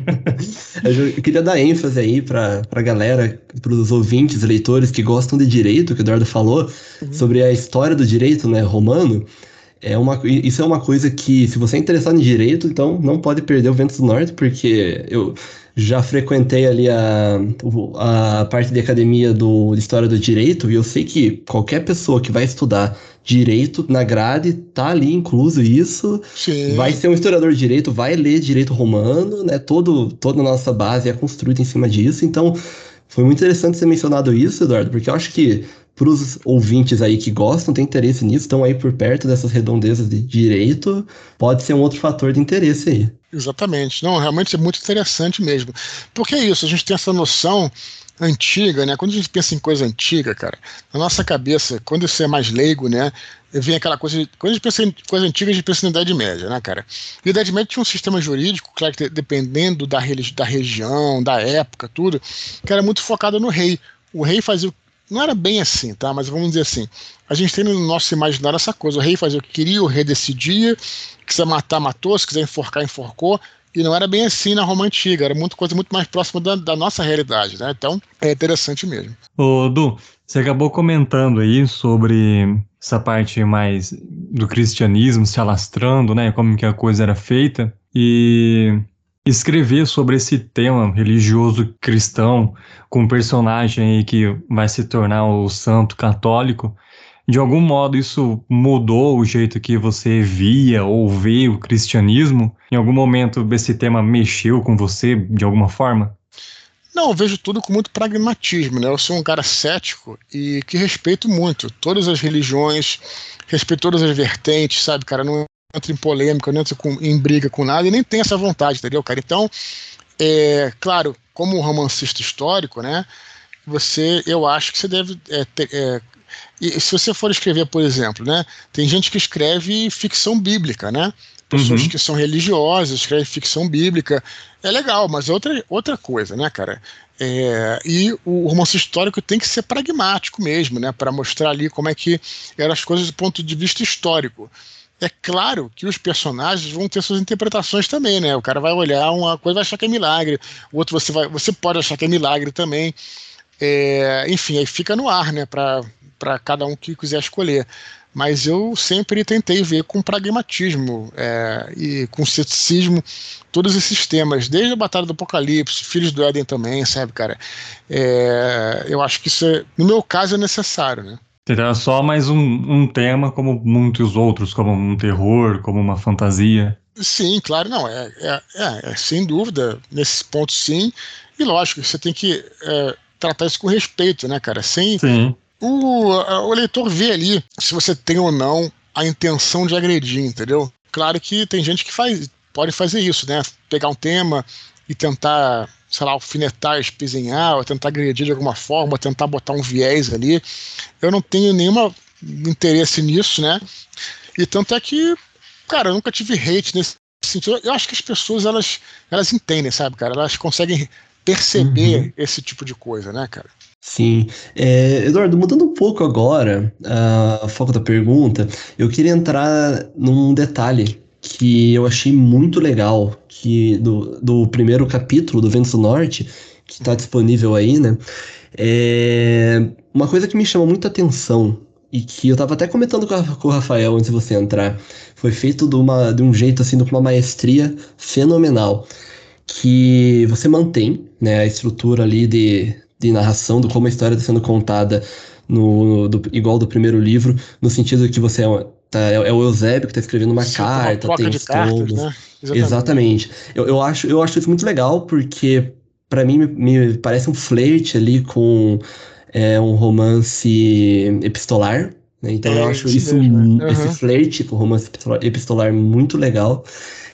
<laughs> eu queria dar ênfase aí para a galera, para os ouvintes, leitores que gostam de direito, que o Eduardo falou, uhum. sobre a história do direito né, romano. É uma, isso é uma coisa que, se você é interessado em direito, então não pode perder o Ventos do Norte, porque eu já frequentei ali a, a parte de academia do, de História do Direito e eu sei que qualquer pessoa que vai estudar direito na grade tá ali incluso isso. Sim. Vai ser um historiador de direito, vai ler direito romano, né? Todo, toda a nossa base é construída em cima disso. Então, foi muito interessante ser mencionado isso, Eduardo, porque eu acho que para os ouvintes aí que gostam, têm interesse nisso, estão aí por perto dessas redondezas de direito, pode ser um outro fator de interesse aí. Exatamente. Não, realmente é muito interessante mesmo. Porque é isso, a gente tem essa noção antiga, né? Quando a gente pensa em coisa antiga, cara, na nossa cabeça, quando você é mais leigo, né? Vem aquela coisa. Quando a gente pensa em coisa antiga, a gente pensa na Idade Média, né, cara? E a Idade Média tinha um sistema jurídico, claro que dependendo da, da região, da época, tudo, que era muito focado no rei. O rei fazia o não era bem assim, tá? Mas vamos dizer assim, a gente tem no nosso imaginário essa coisa, o rei fazia o que queria, o rei decidia, quiser matar, matou, se quiser enforcar, enforcou, e não era bem assim na Roma Antiga, era muito coisa muito mais próxima da, da nossa realidade, né? Então, é interessante mesmo. Ô, Du, você acabou comentando aí sobre essa parte mais do cristianismo se alastrando, né? Como que a coisa era feita. E escrever sobre esse tema religioso cristão com um personagem aí que vai se tornar o santo católico, de algum modo isso mudou o jeito que você via ou vê o cristianismo? Em algum momento esse tema mexeu com você de alguma forma? Não, eu vejo tudo com muito pragmatismo, né? Eu sou um cara cético e que respeito muito todas as religiões, respeito todas as vertentes, sabe, cara? Não entra em polêmica, não entra com, em briga com nada e nem tem essa vontade, entendeu, cara? Então, é, claro, como romancista histórico, né? Você, eu acho que você deve é, ter, é, e se você for escrever, por exemplo, né? Tem gente que escreve ficção bíblica, né? Pessoas uhum. que são religiosas, escrevem ficção bíblica. É legal, mas é outra, outra coisa, né, cara? É, e o romance histórico tem que ser pragmático mesmo, né? Para mostrar ali como é que eram as coisas do ponto de vista histórico. É claro que os personagens vão ter suas interpretações também, né? O cara vai olhar uma coisa e vai achar que é milagre, o outro você, vai, você pode achar que é milagre também. É, enfim, aí fica no ar, né? Para cada um que quiser escolher. Mas eu sempre tentei ver com pragmatismo é, e com ceticismo todos esses temas, desde a Batalha do Apocalipse, Filhos do Éden também, sabe, cara? É, eu acho que isso, é, no meu caso, é necessário, né? Seria só mais um, um tema como muitos outros, como um terror, como uma fantasia. Sim, claro, não. É, é, é, é sem dúvida, nesse ponto sim. E lógico, você tem que é, tratar isso com respeito, né, cara? Sem. Sim. O, o leitor vê ali se você tem ou não a intenção de agredir, entendeu? Claro que tem gente que faz, pode fazer isso, né? Pegar um tema e tentar sei lá, alfinetar, espizinhar, ou tentar agredir de alguma forma, ou tentar botar um viés ali. Eu não tenho nenhum interesse nisso, né? E tanto é que, cara, eu nunca tive hate nesse sentido. Eu acho que as pessoas, elas, elas entendem, sabe, cara? Elas conseguem perceber uhum. esse tipo de coisa, né, cara? Sim. É, Eduardo, mudando um pouco agora uh, foco da pergunta, eu queria entrar num detalhe que eu achei muito legal, que do, do primeiro capítulo do Ventos do Norte, que está disponível aí, né? É uma coisa que me chamou muita atenção e que eu estava até comentando com, a, com, o Rafael antes de você entrar, foi feito de, uma, de um jeito assim, com uma maestria fenomenal, que você mantém né, a estrutura ali de, de narração, do como a história está sendo contada no, do, igual do primeiro livro, no sentido que você é Tá, é, é, o Eusébio que está escrevendo uma Sim, carta, uma tem os cartas, né? Exatamente. Exatamente. Eu, eu, acho, eu acho isso muito legal, porque para mim, me parece um flerte ali com é, um romance epistolar. Né? Então, é, eu acho isso, uhum. esse flerte com romance epistolar muito legal.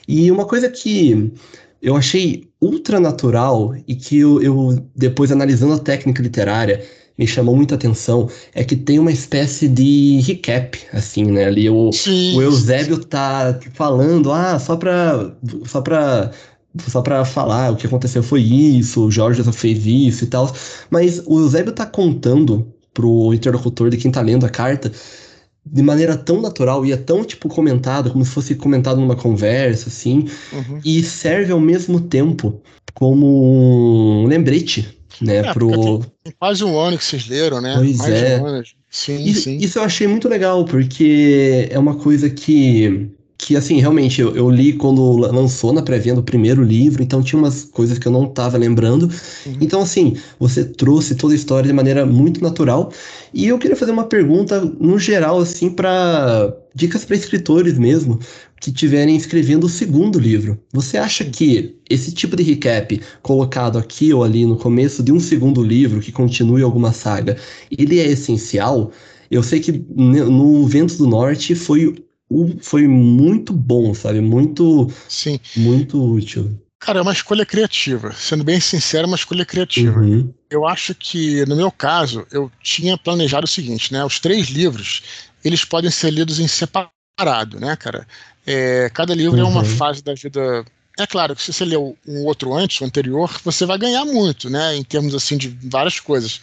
E uma coisa que eu achei ultra natural e que eu, eu, depois analisando a técnica literária me chamou muita atenção é que tem uma espécie de recap, assim, né? Ali o, o Eusébio tá falando, ah, só pra, só pra só para falar o que aconteceu foi isso, o Jorge só fez isso e tal. Mas o Eusébio tá contando pro interlocutor de quem tá lendo a carta de maneira tão natural e é tão, tipo, comentado, como se fosse comentado numa conversa, assim, uhum. e serve ao mesmo tempo como um lembrete, né, é, pro... Tem quase um ano que vocês leram, né? Pois Mais é. Um sim, isso, sim. Isso eu achei muito legal, porque é uma coisa que que assim, realmente, eu, eu, li quando lançou na pré-venda o primeiro livro, então tinha umas coisas que eu não estava lembrando. Uhum. Então, assim, você trouxe toda a história de maneira muito natural. E eu queria fazer uma pergunta, no geral, assim, para dicas para escritores mesmo, que estiverem escrevendo o segundo livro. Você acha que esse tipo de recap colocado aqui ou ali no começo de um segundo livro que continue alguma saga, ele é essencial? Eu sei que no Ventos do Norte foi foi muito bom, sabe? Muito, Sim. muito útil. Cara, é uma escolha criativa. Sendo bem sincero, é uma escolha criativa. Uhum. Eu acho que, no meu caso, eu tinha planejado o seguinte, né? Os três livros, eles podem ser lidos em separado, né, cara? É, cada livro uhum. é uma uhum. fase da vida é claro que se você ler um outro antes, o anterior, você vai ganhar muito, né? Em termos assim de várias coisas.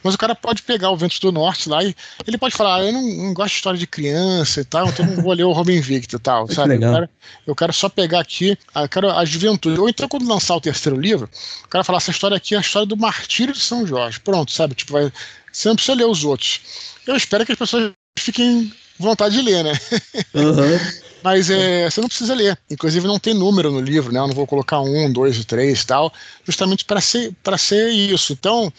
Mas o cara pode pegar o Ventos do Norte lá e ele pode falar: ah, eu não, não, gosto de história de criança e tal, então não vou ler o Robin Victor e tal, <laughs> sabe? Eu quero, eu quero, só pegar aqui, ah, eu quero a juventude. Ou então, quando lançar o terceiro livro, o cara falar: essa história aqui é a história do martírio de São Jorge. Pronto, sabe? Tipo, vai, você não precisa ler os outros. Eu espero que as pessoas fiquem vontade de ler, né? <laughs> Uhum. <laughs> Mas é, você não precisa ler. Inclusive não tem número no livro, né? Eu não vou colocar um, dois, três e tal, justamente para ser, ser isso. Então,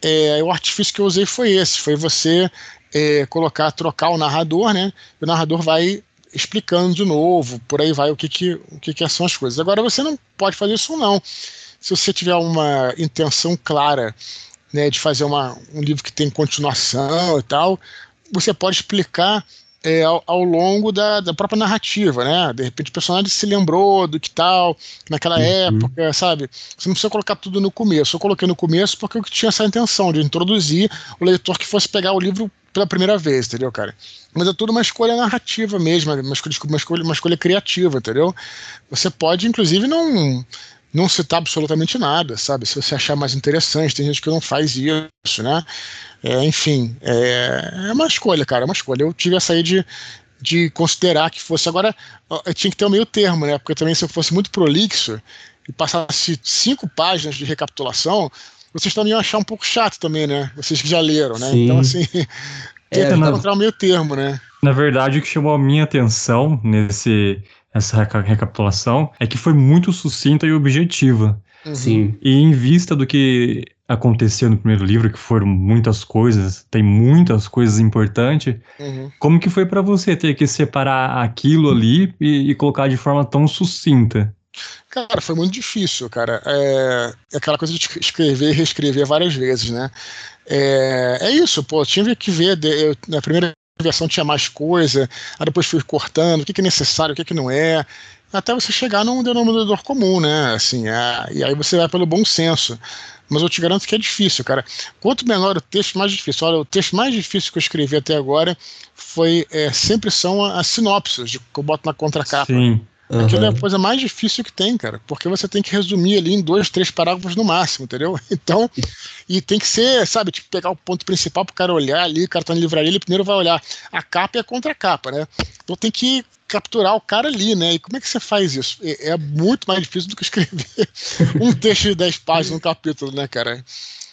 é, o artifício que eu usei foi esse, foi você é, colocar, trocar o narrador, né? E o narrador vai explicando de novo, por aí vai o que, que, o que, que são as coisas. Agora você não pode fazer isso não. Se você tiver uma intenção clara né, de fazer uma, um livro que tem continuação e tal, você pode explicar é, ao, ao, longo da, da, própria narrativa, né? De repente o personagem se lembrou do que tal, naquela uhum. época, sabe? Você não precisa colocar tudo no começo. Eu coloquei no começo porque eu tinha essa intenção de introduzir o leitor que fosse pegar o livro pela primeira vez, entendeu, cara? Mas é tudo uma escolha narrativa mesmo, uma escolha, uma escolha, uma escolha criativa, entendeu? Você pode, inclusive, não não citar absolutamente nada, sabe? Se você achar mais interessante, tem gente que não faz isso, né? É, enfim, é, é, uma escolha, cara, é uma escolha. Eu tive essa aí de, de considerar que fosse. Agora, eu tinha que ter o um meio termo, né? Porque também se eu fosse muito prolixo e passasse cinco páginas de recapitulação, vocês também iam achar um pouco chato também, né? Vocês que já leram, né? Sim. Então, assim, <laughs> tem é, que encontrar o um meio termo, né? Na verdade, o que chamou a minha atenção nesse essa recapitulação é que foi muito sucinta e objetiva. Uhum. Sim. E em vista do que aconteceu no primeiro livro, que foram muitas coisas, tem muitas coisas importantes, uhum. como que foi para você ter que separar aquilo ali e, e, colocar de forma tão sucinta? Cara, foi muito difícil, cara. É, é aquela coisa de escrever e reescrever várias vezes, né? É, é isso, pô, tinha que ver, eu, na primeira versão tinha mais coisa, aí depois fui cortando, o que, que é necessário, o que, que não é, até você chegar num denominador comum, né? Assim, é, e aí você vai pelo bom senso. Mas eu te garanto que é difícil, cara. Quanto menor o texto, mais difícil. Olha, o texto mais difícil que eu escrevi até agora foi é, sempre são as sinopses que eu boto na contracapa. Sim. Uhum. Aquilo é a coisa mais difícil que tem, cara, porque você tem que resumir ali em dois, três parágrafos no máximo, entendeu? <laughs> Então, e tem que ser, sabe, tipo, pegar o ponto principal pro cara olhar ali, o cara tá na livraria, ele primeiro vai olhar a capa e a contracapa, né? Então tem que capturar o cara ali, né? E como é que você faz isso? É, é muito mais difícil do que escrever <laughs> um texto de 10 páginas no capítulo, né, cara?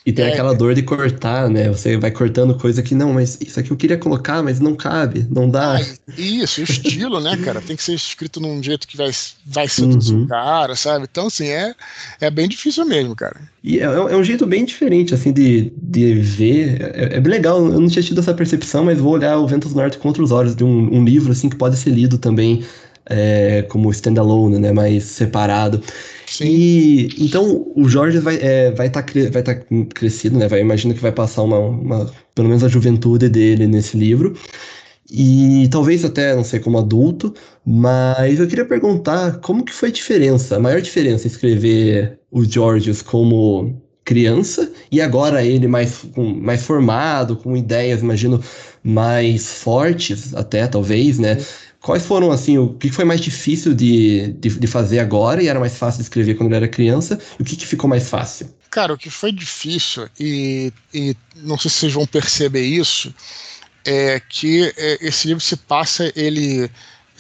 E tem é, aquela dor de cortar, né? Você vai cortando coisa que não, mas isso aqui eu queria colocar, mas não cabe, não dá. Ah, isso, o estilo, né, cara? Tem que ser escrito num jeito que vai, vai seduzir uhum. o cara, sabe? Então, assim, é, é bem difícil mesmo, cara. E é, é um jeito bem diferente, assim, de, de ver. É, é, bem legal, eu não tinha tido essa percepção, mas vou olhar o Ventos Norte contra os olhos de um, um livro, assim, que pode ser lido também é, como standalone, né? Mais separado. Sim. E então o Jorge vai estar é, vai tá, vai tá crescido, né? Vai, imagino que vai passar uma, uma, pelo menos a juventude dele nesse livro. E talvez até, não sei, como adulto, mas eu queria perguntar como que foi a diferença, a maior diferença escrever o Georges como criança e agora ele mais, com, mais formado, com ideias, imagino, mais fortes até, talvez, né? Quais foram, assim, o que foi mais difícil de, de, de, fazer agora e era mais fácil de escrever quando ele era criança? E o que, que ficou mais fácil? Cara, o que foi difícil, e, e não sei se vocês vão perceber isso, é que é, esse livro se passa ele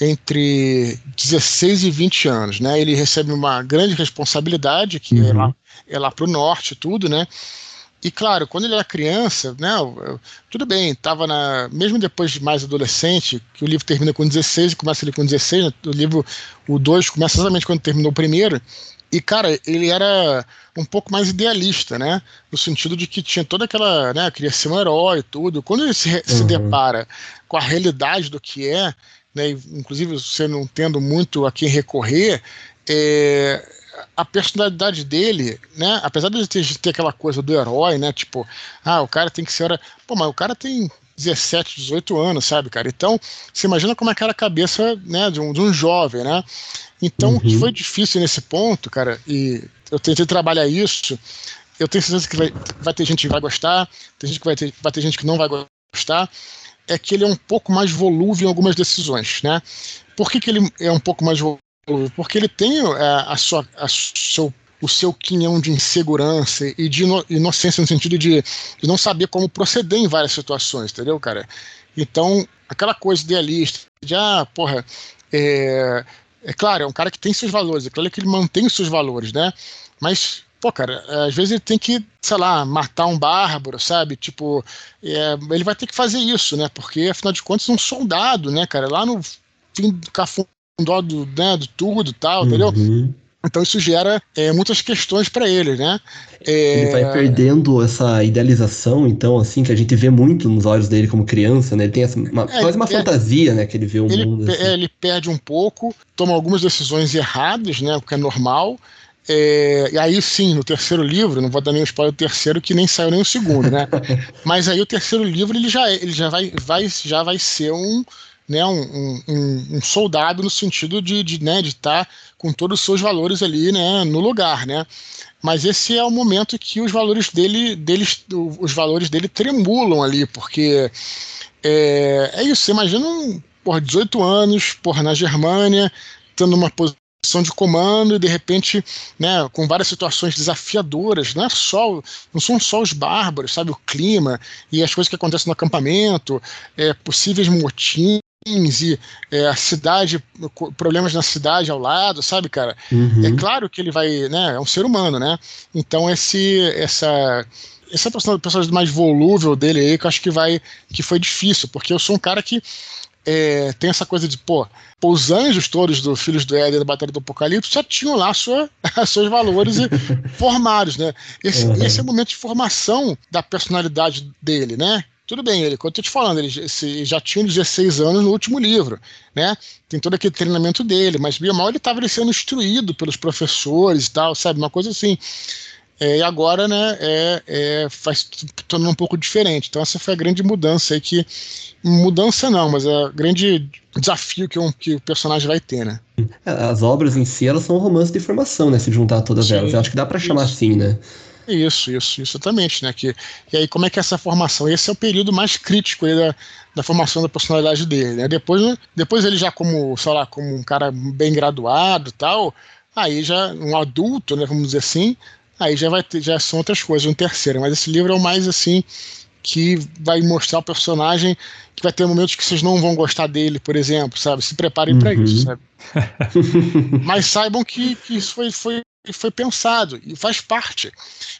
entre 16 e 20 anos, né? Ele recebe uma grande responsabilidade, que uhum. é lá, é lá para o norte tudo, né? E claro, quando ele era criança, né, tudo bem, estava na. Mesmo depois de mais adolescente, que o livro termina com 16 e começa ele com 16, né, o livro, o 2 começa exatamente quando terminou o primeiro. E, cara, ele era um pouco mais idealista, né? No sentido de que tinha toda aquela, né? Queria ser um herói e tudo. Quando ele se, uhum. se depara com a realidade do que é, né? Inclusive você não tendo muito a quem recorrer, é, a personalidade dele, né? Apesar de ter, ter aquela coisa do herói, né? Tipo, ah, o cara tem que ser. Pô, mas o cara tem 17, 18 anos, sabe, cara? Então, você imagina como é que era a cabeça né, de, um, de um jovem, né? Então, uhum. o que uhum. foi difícil nesse ponto, cara, e eu tentei trabalhar isso, eu tenho certeza que vai, vai ter gente que vai gostar, tem gente que vai ter, vai ter gente que não vai gostar, é que ele é um pouco mais volúvel em algumas decisões, né? Por que, que ele é um pouco mais volúvel? Porque ele tem a, é, a sua, a seu, o seu quinhão de insegurança e de inocência no sentido de, de não saber como proceder em várias situações, entendeu, cara? Então, aquela coisa idealista, de, ah, porra, é, é claro, é um cara que tem seus valores, é claro que ele mantém os seus valores, né? Mas, pô, cara, às vezes ele tem que, sei lá, matar um bárbaro, sabe? Tipo, é, ele vai ter que fazer isso, né? Porque, afinal de contas, um soldado, né, cara? Lá no fim do cafundó do, né, do tudo e tal, uhum. entendeu? Então isso gera é, muitas questões para ele, né? É... Ele vai perdendo essa idealização, então, assim, que a gente vê muito nos olhos dele como criança, né? Ele tem essa, uma, é, quase uma fantasia, né? Que ele vê o ele, mundo. Assim. É, ele perde um pouco, toma algumas decisões erradas, né? O que é normal. É, e aí sim, no terceiro livro, não vou dar nem spoiler do terceiro, que nem saiu nem o segundo, né? <laughs> Mas aí o terceiro livro ele já, ele já, vai, vai, já vai ser um, né, um, um, um, soldado no sentido de estar de, né, de tá com todos os seus valores ali né, no lugar, né? Mas esse é o momento que os valores dele, deles, os valores dele tremulam ali, porque é, é isso. Você imagina um, porra, 18 anos, porra, na Germânia, tendo uma posição de comando e de repente, né, com várias situações desafiadoras, não é só, não são só os bárbaros, sabe, o clima e as coisas que acontecem no acampamento, é, possíveis motins e é, a cidade, problemas na cidade ao lado, sabe, cara? Uhum. É claro que ele vai, né? É um ser humano, né? Então esse, essa, essa personagem mais volúvel dele aí que eu acho que vai, que foi difícil, porque eu sou um cara que é, tem essa coisa de, pô, os anjos todos do Filhos do Éden da Batalha do Apocalipse já tinham lá sua, <laughs> seus valores <laughs> formados, né? Esse, uhum. esse é o momento de formação da personalidade dele, né? Tudo bem, ele, como eu tô te falando, ele já tinha 16 anos no último livro, né? Tem todo aquele treinamento dele, mas bem mal ele estava sendo instruído pelos professores e tal, sabe? Uma coisa assim. É, e agora, né, é, é, faz tornar um pouco diferente. Então essa foi a grande mudança aí que mudança não, mas é o grande desafio que, um, que o personagem vai ter, né? É, as obras em si elas são um romance de formação, né? Se juntar todas Sim, elas, eu acho que dá para chamar assim, né? Isso, isso, exatamente, né? Que, e aí, como é que é essa formação? Esse é o período mais crítico aí da, da formação da personalidade dele, né? Depois, depois ele já como, sei lá, como um cara bem graduado tal, aí já um adulto, né, vamos dizer assim, aí já vai ter, já são outras coisas, um terceiro, mas esse livro é o mais assim que vai mostrar o personagem que vai ter momentos que vocês não vão gostar dele, por exemplo, sabe? Se preparem uhum. para isso, sabe? <laughs> mas saibam que, que isso foi, foi foi pensado e faz parte.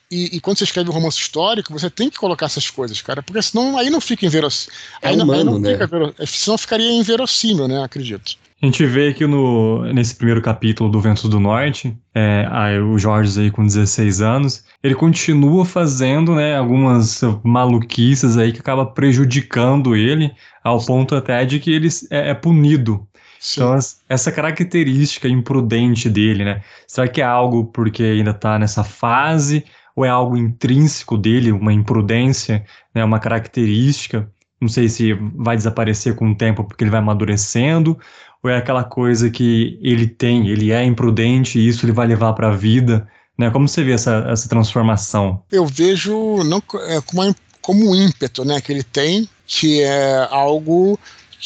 E, e, quando você escreve um romance histórico, você tem que colocar essas coisas, cara, porque senão aí não fica inverossímil. É aí, humano, não, aí não né? fica senão ficaria inverossímil, né? Acredito. A gente vê que no, nesse primeiro capítulo do Ventos do Norte, é, aí o Jorge aí com 16 anos, ele continua fazendo né, algumas maluquices aí que acaba prejudicando ele, ao ponto até de que ele é, é punido Sim. Então, essa característica imprudente dele, né? Será que é algo porque ainda está nessa fase? Ou é algo intrínseco dele, uma imprudência, né? uma característica? Não sei se vai desaparecer com o tempo porque ele vai amadurecendo, ou é aquela coisa que ele tem, ele é imprudente e isso ele vai levar para a vida, né? Como você vê essa, essa transformação? Eu vejo não é, como, como um ímpeto, né, que ele tem, que é algo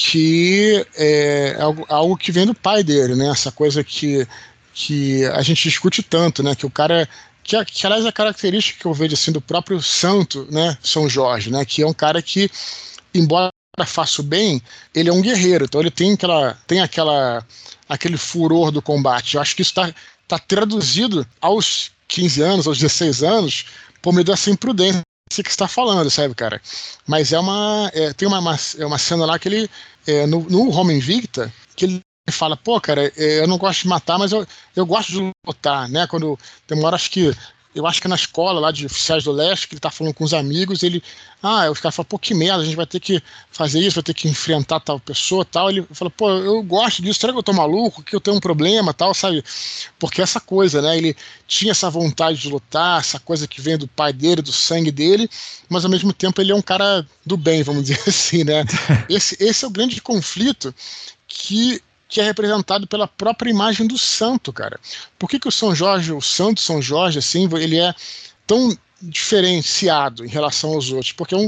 que é algo, algo que vem do pai dele, né? Essa coisa que, que a gente discute tanto, né? Que o cara que, que aliás é a característica que eu vejo assim do próprio santo, né, São Jorge, né, que é um cara que embora faça o bem, ele é um guerreiro, então ele tem aquela tem aquela aquele furor do combate. Eu acho que isso está tá traduzido aos 15 anos, aos 16 anos, por meio dessa imprudência que está falando, sabe, cara? Mas é uma. É, tem uma, uma, é uma cena lá que ele. É, no, no Home Invicta, que ele fala, pô, cara, é, eu não gosto de matar, mas eu, eu gosto de lutar, né? Quando tem acho que eu acho que é na escola lá de oficiais do leste, que ele tá falando com os amigos, ele, ah, os caras falam, pô, que merda, a gente vai ter que fazer isso, vai ter que enfrentar tal pessoa tal. Ele fala, pô, eu gosto disso, será que eu tô maluco, que eu tenho um problema tal, sabe? Porque essa coisa, né, ele tinha essa vontade de lutar, essa coisa que vem do pai dele, do sangue dele, mas ao mesmo tempo ele é um cara do bem, vamos <laughs> dizer assim, né? <laughs> Esse, esse é o grande conflito que que é representado pela própria imagem do santo, cara. Por que, que o São Jorge, o santo São Jorge, assim, ele é tão diferenciado em relação aos outros? Porque é um,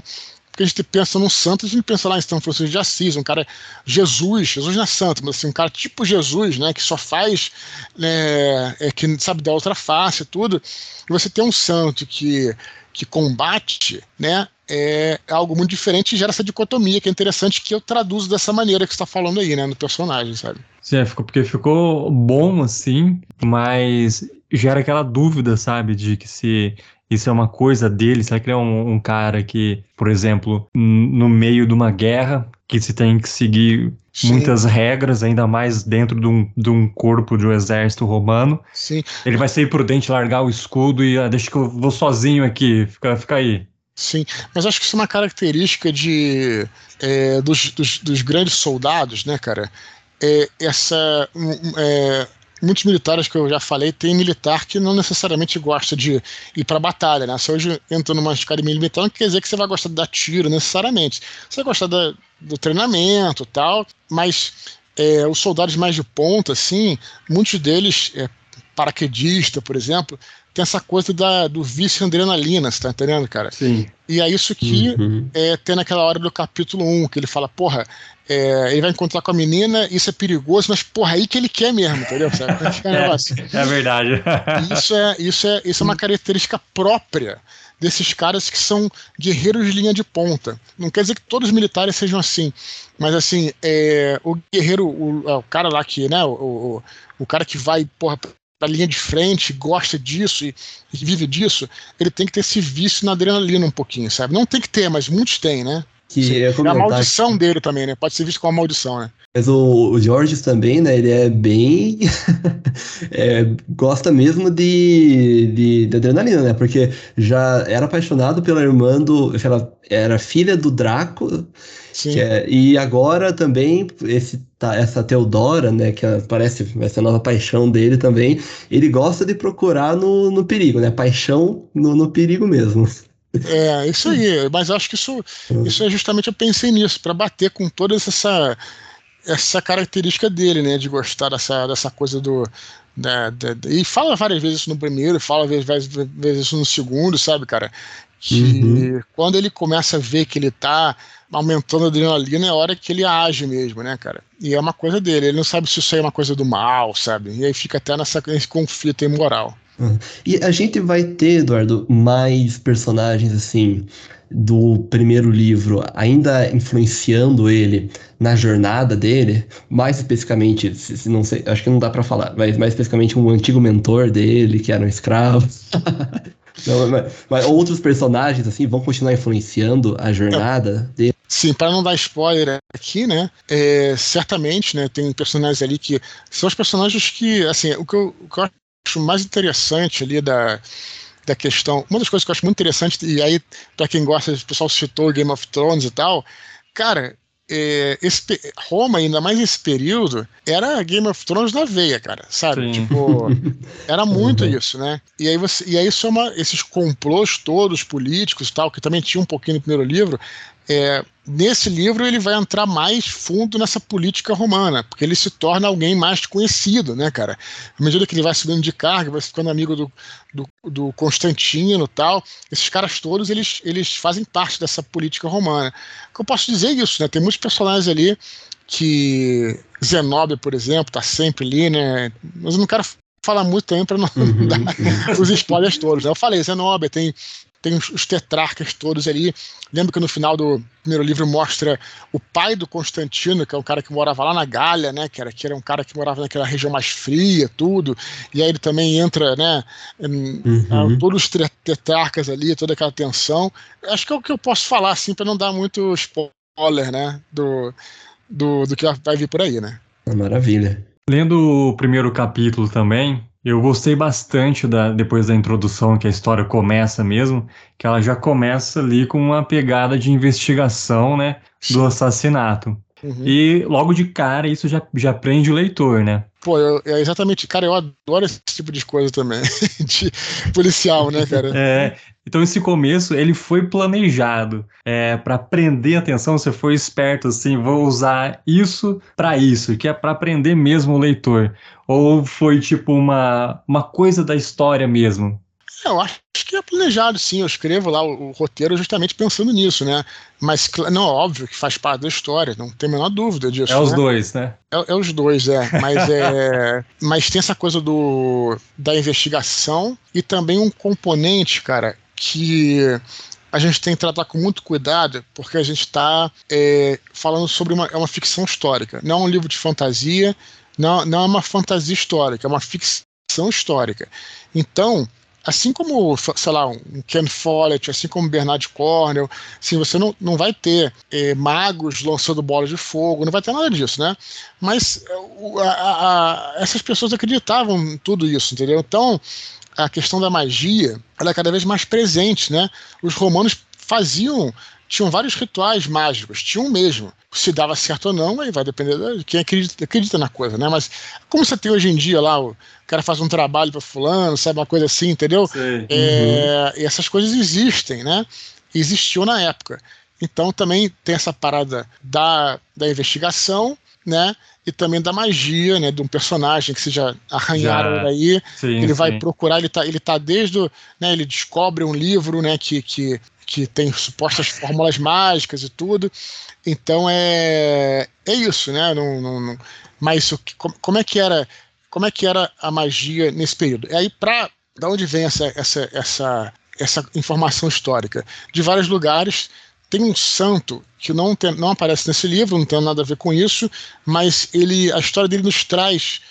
porque a gente pensa num santo, a gente pensa lá em São Francisco de Assis, um cara Jesus, Jesus não é santo, mas assim, um cara tipo Jesus, né, que só faz, né, é, que sabe dar outra face, tudo. E você tem um santo que que combate, né, é algo muito diferente e gera essa dicotomia que é interessante que eu traduzo dessa maneira que você está falando aí, né, no personagem, sabe? Sim, é, ficou, porque ficou bom assim, mas gera aquela dúvida, sabe, de que se isso é uma coisa dele, será que ele é um, um cara que, por exemplo, no meio de uma guerra, que se tem que seguir Sim. muitas regras, ainda mais dentro de um, de um corpo de um exército romano. Sim. Ele vai ser imprudente largar o escudo e ah, deixa que eu vou sozinho aqui, fica, fica aí. Sim, mas acho que isso é uma característica de, é, dos, dos, dos, grandes soldados, né, cara? É, essa. É, muitos militares que eu já falei, tem militar que não necessariamente gosta de ir para batalha, né? Se hoje entra numa academia militar, não quer dizer que você vai gostar de dar tiro necessariamente. Você vai gostar da, do treinamento tal, mas é, os soldados mais de ponta, assim, muitos deles, é, paraquedista, por exemplo, tem essa coisa da, do vício adrenalina, você tá entendendo, cara? Sim. E é isso que uhum. é, tem naquela hora do capítulo 1, que ele fala, porra, é, ele vai encontrar com a menina, isso é perigoso, mas porra, aí que ele quer mesmo, entendeu? É, <laughs> é, verdade. Isso é, isso, é, isso é uma característica própria desses caras que são guerreiros de linha de ponta. Não quer dizer que todos os militares sejam assim, mas assim, é, o guerreiro, o, o, cara lá que, né, o, o, o cara que vai, porra, da linha de frente, gosta disso e, e, vive disso, ele tem que ter esse vício na adrenalina um pouquinho, sabe? Não tem que ter, mas muitos têm, né? Que é a maldição que... dele também, né? Pode ser visto como uma maldição, né? Mas o, o Georges também, né? Ele é bem. <laughs> é, gosta mesmo de, de, de, adrenalina, né? Porque já era apaixonado pela irmã do. Ela era filha do Draco. É, e agora também, esse, tá, essa Teodora, né? Que parece vai ser a nova paixão dele também. Ele gosta de procurar no, no perigo, né? Paixão no, no perigo mesmo. É, isso aí, mas acho que isso, <laughs> isso é justamente, eu pensei nisso, para bater com toda essa, essa característica dele, né, de gostar dessa, dessa coisa do. Da, da, e fala várias vezes isso no primeiro, fala várias vezes isso no segundo, sabe, cara? Que uhum. quando ele começa a ver que ele tá aumentando a adrenalina, é hora que ele age mesmo, né, cara? E é uma coisa dele, ele não sabe se isso aí é uma coisa do mal, sabe? E aí fica até nessa, nesse conflito imoral. E a gente vai ter, Eduardo, mais personagens assim do primeiro livro ainda influenciando ele na jornada dele, mais especificamente, se, não sei, acho que não dá para falar, mas mais especificamente um antigo mentor dele que era um escravo. <laughs> não, mas, mas, outros personagens assim vão continuar influenciando a jornada é. dele. Sim, para não dar spoiler aqui, né? É, certamente, né? Tem personagens ali que são os personagens que, assim, o que eu, o que eu acho mais interessante ali da, da questão. Uma das coisas que eu acho muito interessante, e aí, para quem gosta, o pessoal citou Game of Thrones e tal, cara, é, esse, Roma, ainda mais nesse período, era Game of Thrones na veia, cara, sabe? Sim. Tipo, <laughs> era muito uhum. isso, né? E aí, você, e aí soma esses complôs todos políticos e tal, que também tinha um pouquinho no primeiro livro, é, nesse livro ele vai entrar mais fundo nessa política romana, porque ele se torna alguém mais conhecido, né, cara? À medida que ele vai subindo de carga, vai ficando amigo do, do, do Constantino e tal, esses caras todos, eles, eles fazem parte dessa política romana. Que eu posso dizer é isso, né? Tem muitos personagens ali que Zenobia, por exemplo, tá sempre ali, né? Mas eu não quero falar muito também para não <laughs> uhum. dar os spoilers todos. Né? Eu falei, Zenobia, tem tem os, os, tetrarcas todos ali. Lembro que no final do primeiro livro mostra o pai do Constantino, que é um cara que morava lá na Gália, né? Que era, que era um cara que morava naquela região mais fria, tudo. E aí ele também entra, né? Em, uhum. todos os tetrarcas ali, toda aquela tensão. Acho que é o que eu posso falar, assim, para não dar muito spoiler, né? Do, do, do que vai vir por aí, né? Maravilha. Lendo o primeiro capítulo também, eu gostei bastante da, depois da introdução que a história começa mesmo, que ela já começa ali com uma pegada de investigação, né, do assassinato. Uhum. E logo de cara isso já, já prende o leitor, né? Pô, eu, é exatamente, cara, eu adoro esse tipo de coisa também, <laughs> de policial, né, cara? É, então esse começo ele foi planejado é, para prender atenção. Você foi esperto assim, vou usar isso para isso, que é para prender mesmo o leitor. Ou foi tipo uma, uma coisa da história mesmo? É, eu acho que é planejado, sim. Eu escrevo lá o, o, roteiro justamente pensando nisso, né? Mas, não, óbvio que faz parte da história, não tem a menor dúvida disso. É né? os dois, né? É, é, os dois, é. Mas, é. <laughs> mas tem essa coisa do, da investigação e também um componente, cara, que a gente tem que tratar com muito cuidado, porque a gente está é, falando sobre uma, é uma ficção histórica. Não é um livro de fantasia, não, não é uma fantasia histórica, é uma ficção histórica. Então, assim como, sei lá, um Ken Follett, assim como Bernard Cornell, assim, você não, não vai ter é, magos lançando bolas de fogo, não vai ter nada disso, né? Mas a, a, a, essas pessoas acreditavam em tudo isso, entendeu? Então, a questão da magia ela é cada vez mais presente, né? Os romanos faziam tinham vários rituais mágicos, tinham mesmo. Se dava certo ou não, aí vai depender de quem acredita, acredita na coisa, né? Mas como você tem hoje em dia lá, o cara faz um trabalho para fulano, sabe, uma coisa assim, entendeu? É, uhum. E essas coisas existem, né? Existiam na época. Então também tem essa parada da, da investigação, né? E também da magia, né? De um personagem que seja arranharam aí. Sim, ele sim. vai procurar, ele tá, ele tá desde o, né? Ele descobre um livro, né? Que, que, que tem supostas fórmulas mágicas e tudo. Então é, é isso, né? Não, não, não, mas isso, como é que era como é que era a magia nesse período? E aí para da onde vem essa, essa, essa, essa informação histórica? De vários lugares tem um santo que não, tem, não aparece nesse livro, não tem nada a ver com isso, mas ele, a história dele nos traz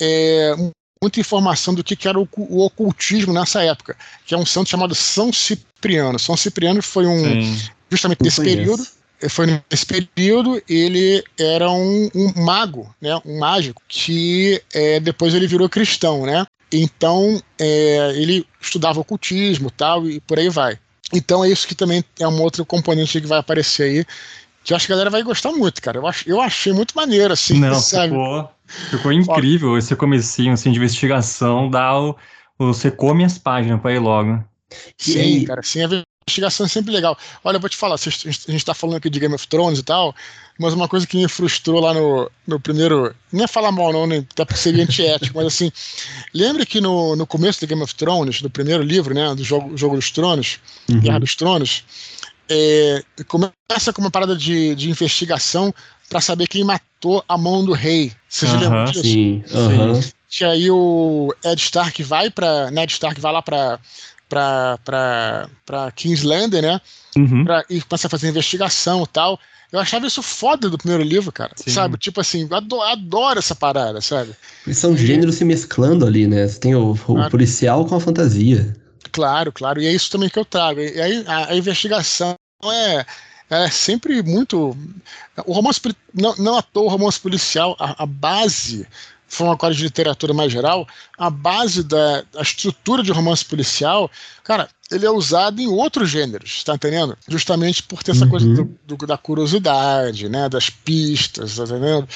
é, muita informação do que, que era o, o, ocultismo nessa época, que é um santo chamado São Cipriano. São Cipriano foi um, Sim. justamente nesse período, foi nesse período ele era um, um mago, né, um mágico que é, depois ele virou cristão, né? Então é, ele estudava ocultismo, tal e por aí vai. Então é isso que também é um outro componente que vai aparecer aí, que eu acho que a galera vai gostar muito, cara. Eu, ach, eu achei muito maneiro, assim, Não, sabe? Ficou, ficou incrível esse comecinho, assim, de investigação, dá o, você come as páginas para ir logo. Sim, cara, sim, a investigação é sempre legal. Olha, eu vou te falar, a gente tá falando aqui de Game of Thrones e tal, mas uma coisa que me frustrou lá no, no primeiro. Nem é falar mal, não, né? até porque seria antiético, <laughs> mas assim. Lembra que no, no começo do Game of Thrones, do primeiro livro, né? Do jogo, jogo dos Tronos, uhum. Guerra dos Tronos, é, começa com uma parada de, de investigação para saber quem matou a mão do rei. Vocês uhum, lembram disso? Sim. Uhum. Que aí o Ed Stark vai para Ned Stark vai lá para para Kingslander, né? Uhum. Pra, e começa a fazer investigação e tal. Eu achava isso foda do primeiro livro, cara. Sim. Sabe? Tipo assim, adoro, adoro essa parada, sabe? São gêneros se mesclando ali, né? Você tem o, o policial com a fantasia. Claro, claro. E é isso também que eu trago. E aí a, a investigação é, é sempre muito. O romance. Não, não à toa o romance policial, a, a base falando agora de literatura mais geral, a base da a estrutura de romance policial, cara, ele é usado em outros gêneros, tá entendendo? Justamente por ter essa Uhum. coisa do- do- da curiosidade, né? Das pistas, tá entendendo?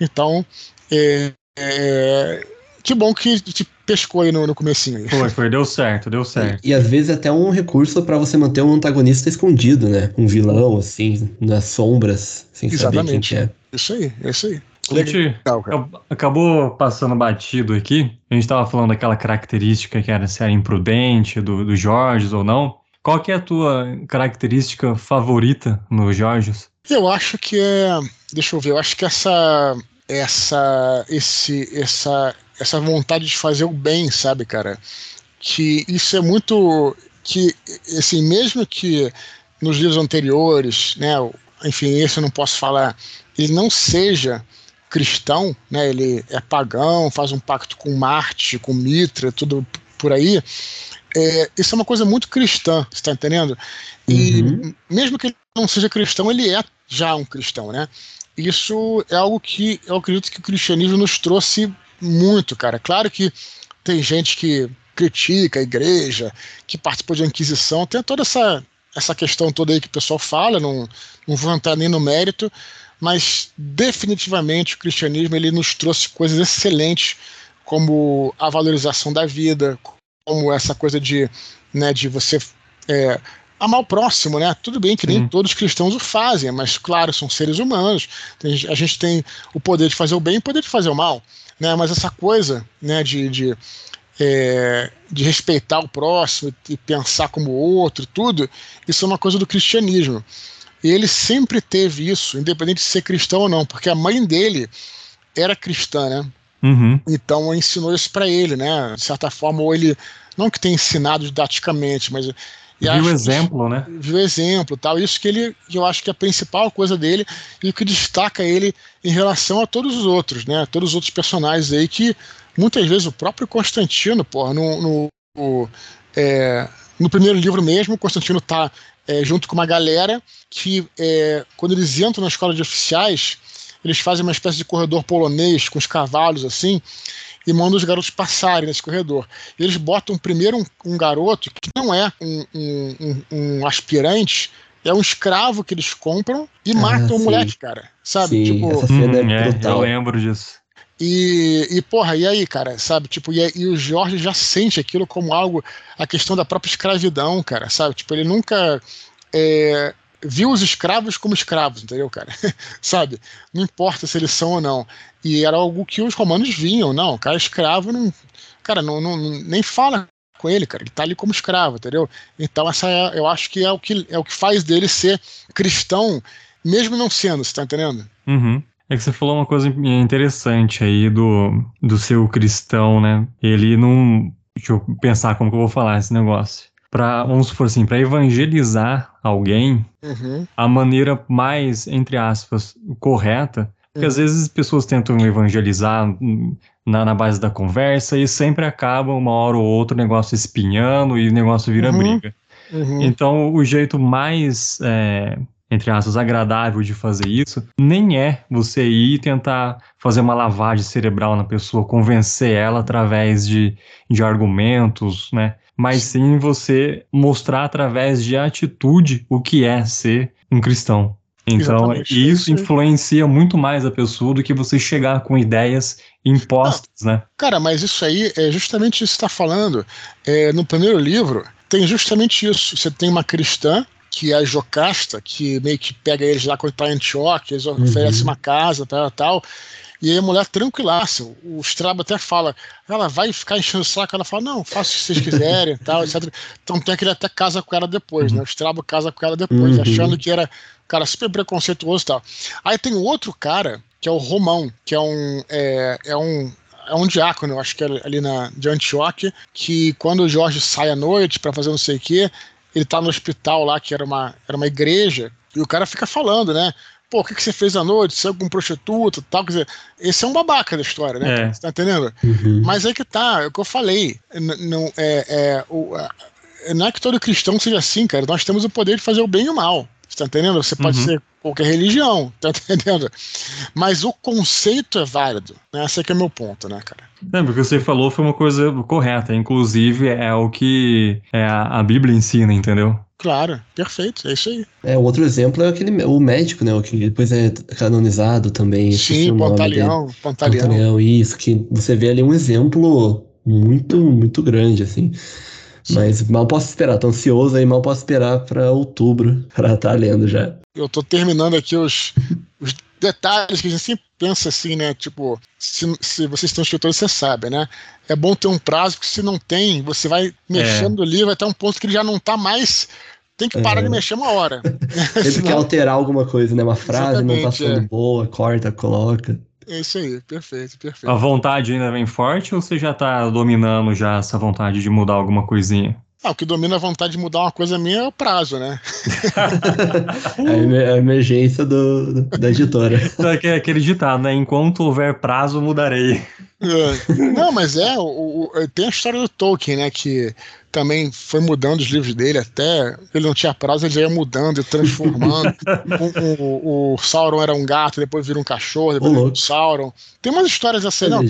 Então, é, é, que bom que te pescou aí no, no comecinho. Aí. Foi, foi, deu certo, deu certo. E às vezes até um recurso pra você manter um antagonista escondido, né? Um vilão, assim, nas sombras, sem saber quem Exatamente. que é. Isso aí, é isso aí. A gente Legal, acabou passando batido aqui. A gente estava falando daquela característica que era se era imprudente do, do Jorge ou não. Qual que é a tua característica favorita no Jorges? Eu acho que é. Deixa eu ver, eu acho que essa. Essa. Esse. Essa. Essa vontade de fazer o bem, sabe, cara? Que isso é muito. Que, assim, mesmo que nos livros anteriores, né? Enfim, esse eu não posso falar, ele não seja cristão, né? Ele é pagão, faz um pacto com Marte, com Mitra, tudo por aí. É, isso é uma coisa muito cristã, você tá entendendo? E Uhum. mesmo que ele não seja cristão, ele é já um cristão, né? Isso é algo que eu acredito que o cristianismo nos trouxe muito, cara. Claro que tem gente que critica a igreja, que participou de Inquisição, tem toda essa, essa questão toda aí que o pessoal fala, não, não vou entrar nem no mérito, mas definitivamente o cristianismo ele nos trouxe coisas excelentes, como a valorização da vida, como essa coisa de, né, de você é, amar o próximo, né? Tudo bem que nem todos os cristãos o fazem, mas claro, são seres humanos. Tem- a gente tem o poder de fazer o bem e o poder de fazer o mal, né? Mas essa coisa, né, de, de, é, de respeitar o próximo e pensar como o outro, tudo, isso é uma coisa do cristianismo. E ele sempre teve isso, independente de ser cristão ou não, porque a mãe dele era cristã, né? Uhum. Então ensinou isso para ele, né? De certa forma, ou ele não que tenha ensinado didaticamente, mas e Viu o exemplo, né? viu exemplo, tal. Isso que ele, eu acho que é a principal coisa dele e o que destaca ele em relação a todos os outros, né? Todos os outros personagens aí que muitas vezes o próprio Constantino, porra, no, no, no, é, no primeiro livro mesmo, o Constantino tá é, junto com uma galera que é, quando eles entram na escola de oficiais, eles fazem uma espécie de corredor polonês com os cavalos assim e mandam os garotos passarem nesse corredor. Eles botam primeiro um, um garoto que não é um, um- um- um aspirante, é um escravo que eles compram e Ah, matam o sim. moleque, cara. Sabe? Sim, tipo, essa cena Uhum, é é, eu brutal. lembro disso. e, e, porra, e aí, cara, sabe? Tipo, e, e o Jorge já sente aquilo como algo, a questão da própria escravidão, cara, sabe? Tipo, ele nunca é, viu os escravos como escravos, entendeu, cara? <laughs> sabe? Não importa se eles são ou não. E era algo que os romanos viam, não, cara escravo não. Cara, não, não, nem fala com ele, cara. Ele tá ali como escravo, entendeu? Então, essa é, eu acho que é o que, é o que faz dele ser cristão, mesmo não sendo, você tá entendendo? Uhum. É que você falou uma coisa interessante aí do, do seu cristão, né? Ele não. Deixa eu pensar como que eu vou falar esse negócio. Pra, vamos supor assim, para evangelizar alguém, Uhum. a maneira mais, entre aspas, correta, porque às vezes as pessoas tentam evangelizar na, na base da conversa e sempre acaba uma hora ou outra o negócio espinhando e o negócio vira Uhum. briga. Uhum. Então, o jeito mais, é, entre aspas, agradável de fazer isso nem é você ir tentar fazer uma lavagem cerebral na pessoa, convencer ela através de, de argumentos, né? Mas sim você mostrar através de atitude o que é ser um cristão. Então, Exatamente, isso influencia muito mais a pessoa do que você chegar com ideias impostas, né? Cara, mas isso aí é justamente isso que você está falando. É, no primeiro livro, tem justamente isso. Você tem uma cristã, que é a Jocasta, que meio que pega eles lá quando em Antioquia, eles oferecem uma casa, tal, tal. E aí a mulher tranquilaça. O Strabo até fala, ela vai ficar enchendo o saco, ela fala, não, faça o que vocês <laughs> quiserem, tal, etc. Então tem que ele até casa com ela depois, né? O Strabo casa com ela depois, Uhum. achando que era cara super preconceituoso e tal. Aí tem outro cara, que é o Romão, que é um, é, é um é um diácono, eu acho que é ali na, de Antioquia, que quando o Jorge sai à noite para fazer não sei o quê, ele tá no hospital lá, que era uma, era uma igreja, e o cara fica falando, né? Pô, o que, que você fez à noite? Saiu com prostituta e tal? Quer dizer, esse é um babaca da história, né? É. Você tá entendendo? Uhum. Mas é que tá, é o que eu falei. Não é, é, o, não é que todo cristão seja assim, cara. Nós temos o poder de fazer o bem e o mal. Você tá entendendo? Você pode Uhum. ser qualquer religião, <laughs> tá entendendo? Mas o conceito é válido, né? Esse é, é o meu ponto, né, cara? Não, porque você falou foi uma coisa correta, inclusive é o que é a, a Bíblia ensina, entendeu? Claro, perfeito, é isso aí. É, o outro exemplo é aquele, o médico, né, o que depois é canonizado também. Sim, Pantaleão, Pantaleão. Pantaleão, isso, que você vê ali um exemplo muito, muito grande, assim. Mas mal posso esperar, tô ansioso aí, mal posso esperar para outubro para estar tá lendo já. Eu tô terminando aqui os, os detalhes que a gente sempre pensa assim, né? Tipo, se, se vocês estão escritores, você sabe, né? É bom ter um prazo, porque se não tem, você vai mexendo é. ali, vai estar um ponto que ele já não tá mais. Tem que parar é. de mexer uma hora. <laughs> Sempre Senão... quer alterar alguma coisa, né? Uma frase Exatamente, não tá sendo é. boa, corta, coloca. É isso aí, perfeito, perfeito. A vontade ainda vem forte ou você já tá dominando já essa vontade de mudar alguma coisinha? Ah, o que domina a vontade de mudar uma coisa minha é o prazo, né? <laughs> a emergência do, da editora. É aquele ditado, né? Enquanto houver prazo, mudarei. É. Não, mas é, o, o, tem a história do Tolkien, né? Que também foi mudando os livros dele até. Ele não tinha prazo, ele já ia mudando e transformando. o, <laughs> o, o, Sauron era um gato, depois vira um cachorro, depois vira um Sauron. Tem umas histórias assim, não.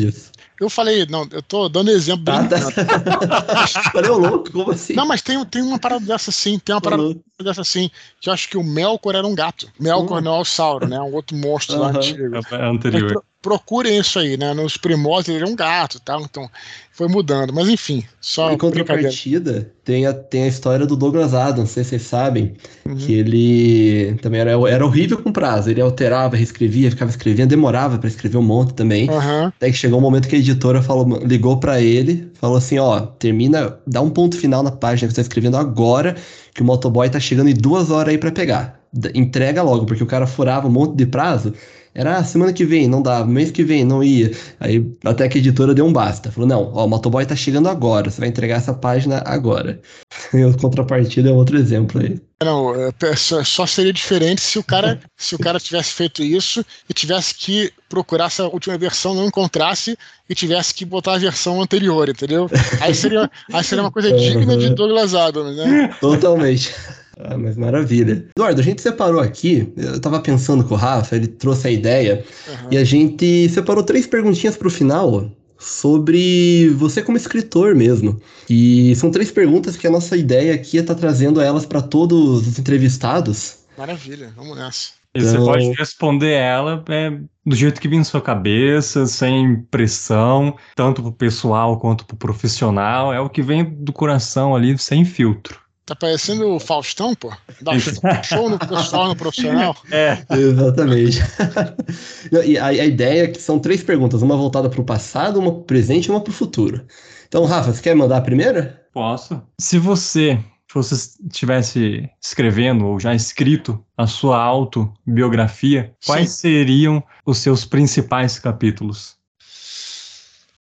Eu falei, não, eu tô dando exemplo ah, tá. <laughs> Falei, louco, como assim? Não, mas tem, tem uma parada dessa sim, tem uma parada dessa sim, que eu acho que o Melkor era um gato. Melkor uhum. não é o Sauro, né? Um outro monstro uhum. lá antigo. É anterior procurem isso aí, né? Nos primórdios ele era um gato tal, então foi mudando. Mas enfim, só. Em contrapartida, tem a, tem a história do Douglas Adams, não sei se vocês sabem, uhum. que ele também era, era horrível com prazo. Ele alterava, reescrevia, ficava escrevendo, demorava para escrever um monte também. Uhum. Até que chegou um momento que a editora falou, ligou para ele, falou assim: ó, termina, dá um ponto final na página que você tá escrevendo agora, que o motoboy tá chegando em duas horas aí para pegar. Entrega logo, porque o cara furava um monte de prazo. Era ah, semana que vem, não dava, mês que vem, não ia. Aí até que a editora deu um basta. Falou: não, ó, o motoboy tá chegando agora, você vai entregar essa página agora. <laughs> E a contrapartida é outro exemplo aí. Não, é, só seria diferente se o cara <laughs> se o cara tivesse feito isso e tivesse que procurar essa última versão, não encontrasse e tivesse que botar a versão anterior, entendeu? Aí seria, aí seria uma coisa <laughs> digna de Douglas Adams, né? Totalmente. Ah, mas maravilha. Eduardo, a gente separou aqui, eu tava pensando com o Rafa, ele trouxe a ideia, uhum. e a gente separou três perguntinhas pro final sobre você como escritor mesmo. E são três perguntas que a nossa ideia aqui é estar tá trazendo elas para todos os entrevistados. Maravilha, vamos nessa. E você então... pode responder ela é, do jeito que vem na sua cabeça, sem pressão, tanto pro pessoal quanto pro profissional. É o que vem do coração ali, sem filtro. Tá parecendo o Faustão, pô? Dá show no pessoal no profissional. <laughs> É, exatamente. <laughs> e a, a, ideia é que são três perguntas, uma voltada para o passado, uma para o presente e uma para o futuro. Então, Rafa, você quer mandar a primeira? Posso. Se você fosse estivesse escrevendo ou já escrito a sua autobiografia, Sim. quais seriam os seus principais capítulos?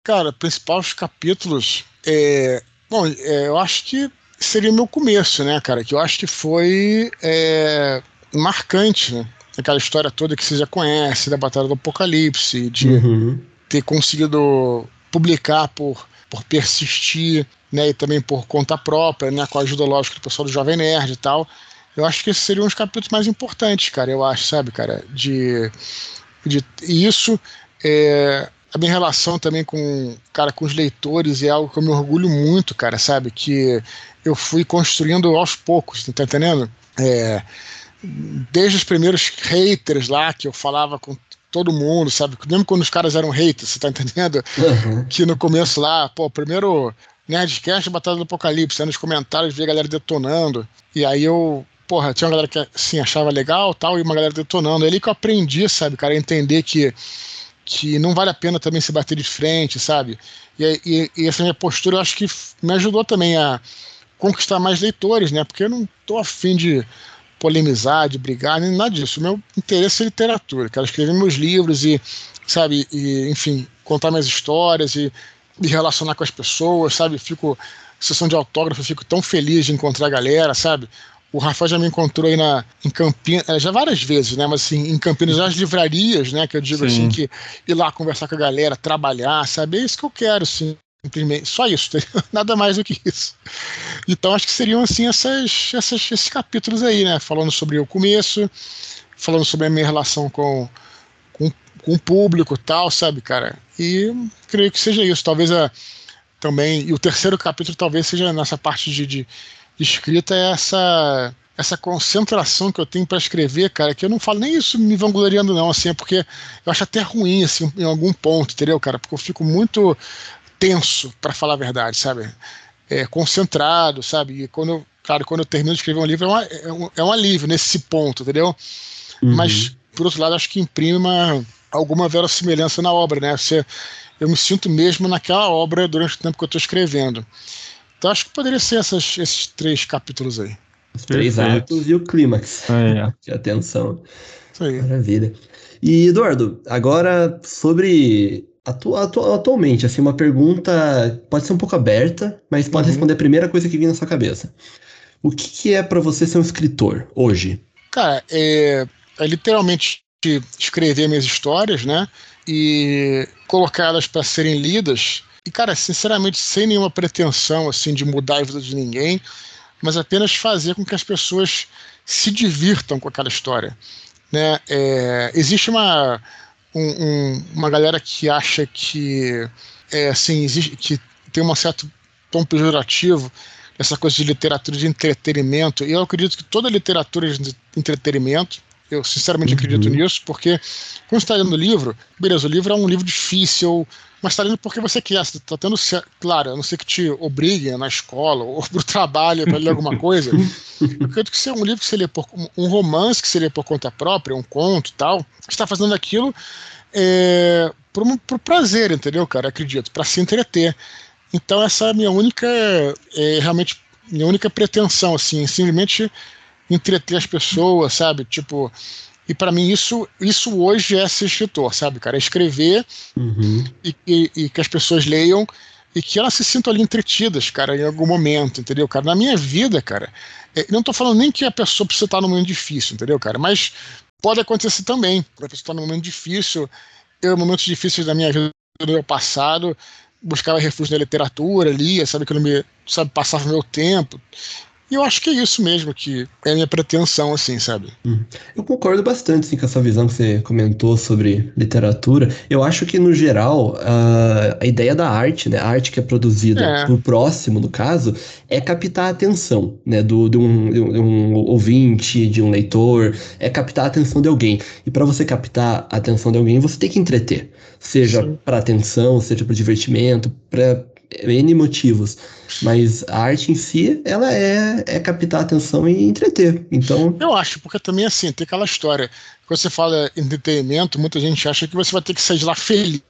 Cara, principais capítulos. É, bom, é, eu acho que seria o meu começo, né, cara? Que eu acho que foi é, marcante, né? Aquela história toda que você já conhece, da Batalha do Apocalipse, de uhum. ter conseguido publicar por, por persistir, né? E também por conta própria, né? Com a ajuda, lógica do pessoal do Jovem Nerd e tal. Eu acho que esses seriam os capítulos mais importantes, cara. Eu acho, sabe, cara? De, de isso. É, a minha relação também com, cara, com os leitores é algo que eu me orgulho muito, cara, sabe? Que eu fui construindo aos poucos, tá entendendo? É, desde os primeiros haters lá, que eu falava com todo mundo, sabe? Mesmo quando os caras eram haters, você tá entendendo? Uhum. Que no começo lá, pô, primeiro Nerdcast Batalha do Apocalipse, aí nos comentários via a galera detonando, e aí eu, porra, tinha uma galera que assim, achava legal tal, e uma galera detonando. É ali que eu aprendi, sabe, cara, a entender que que não vale a pena também se bater de frente, sabe? E, e, e essa minha postura eu acho que me ajudou também a conquistar mais leitores, né? Porque eu não tô afim de polemizar, de brigar, nem nada disso. O meu interesse é literatura. Quero escrever meus livros e, sabe, e, enfim, contar minhas histórias e me relacionar com as pessoas, sabe? Fico, sessão de autógrafo, fico tão feliz de encontrar a galera, sabe? O Rafa já me encontrou aí na, em Campinas, é, já várias vezes, né? Mas assim, em Campinas, nas livrarias, né? Que eu digo Sim. assim, que ir lá conversar com a galera, trabalhar, sabe? É isso que eu quero, sim. Só isso, <laughs> nada mais do que isso. Então acho que seriam assim essas, essas, esses capítulos aí, né? Falando sobre o começo, falando sobre a minha relação com, com, com o público tal, sabe, cara? E creio que seja isso. Talvez a, também, e o terceiro capítulo talvez seja nessa parte de, de, de escrita, é essa essa concentração que eu tenho para escrever, cara, que eu não falo nem isso me vangloriando, não, assim, é porque eu acho até ruim, assim, em algum ponto, entendeu, cara? Porque eu fico muito tenso, para falar a verdade, sabe? É, concentrado, sabe? E quando eu, claro, quando eu termino de escrever um livro, é, uma, é, um, é um alívio nesse ponto, entendeu? Uhum. Mas, por outro lado, acho que imprime uma, alguma verossimilhança na obra, né? Você, eu me sinto mesmo naquela obra durante o tempo que eu estou escrevendo. Então, acho que poderia ser essas, esses três capítulos aí. Os três Perfeito. atos e o clímax é. de atenção. Isso aí. Maravilha. E, Eduardo, agora sobre atu atu atualmente, assim, uma pergunta pode ser um pouco aberta, mas pode uhum. responder a primeira coisa que vem na sua cabeça. O que, que é para você ser um escritor hoje? Cara, é, é literalmente escrever minhas histórias, né? E colocá-las para serem lidas. E, cara, sinceramente, sem nenhuma pretensão, assim, de mudar a vida de ninguém, mas apenas fazer com que as pessoas se divirtam com aquela história. Né? É, existe uma, um, um, uma galera que acha que, é, assim, existe, que tem um certo tom pejorativo essa coisa de literatura de entretenimento, e eu acredito que toda literatura de entretenimento, eu sinceramente uhum. acredito nisso, porque quando você está lendo livro, beleza, o livro é um livro difícil, mas está lendo porque você quer. Você está tendo, claro, a não ser que te obriguem na escola ou para o trabalho para ler alguma coisa. Eu acredito que se é um livro que você lê por um romance que você lê por conta própria, um conto tal, está fazendo aquilo é, por, por prazer, entendeu, cara? Acredito, para se entreter. Então essa é a minha única, é, realmente, minha única pretensão, assim, simplesmente entreter as pessoas, sabe? Tipo, e para mim isso, isso hoje é ser escritor, sabe, cara? É escrever uhum. e, e, e, que as pessoas leiam e que elas se sintam ali entretidas, cara, em algum momento, entendeu, cara? Na minha vida, cara, é, não tô falando nem que a pessoa precisa estar num momento difícil, entendeu, cara? Mas pode acontecer também. A pessoa estar num momento difícil, eu, momentos difíceis da minha vida, do meu passado, buscava refúgio na literatura, lia, sabe, que não me, sabe, passava meu tempo. E eu acho que é isso mesmo que é a minha pretensão, assim, sabe? Uhum. Eu concordo bastante assim, com essa visão que você comentou sobre literatura. Eu acho que, no geral, a, a ideia da arte, né? A arte que é produzida é. por próximo, no caso, é captar a atenção, né? Do, de, um, de um ouvinte, de um leitor, é captar a atenção de alguém. E para você captar a atenção de alguém, você tem que entreter. Seja para atenção, seja para divertimento, para N motivos. Mas a arte em si, ela é, é captar atenção e entreter. Então. Eu acho, porque também assim, tem aquela história. Quando você fala entretenimento, muita gente acha que você vai ter que sair de lá feliz,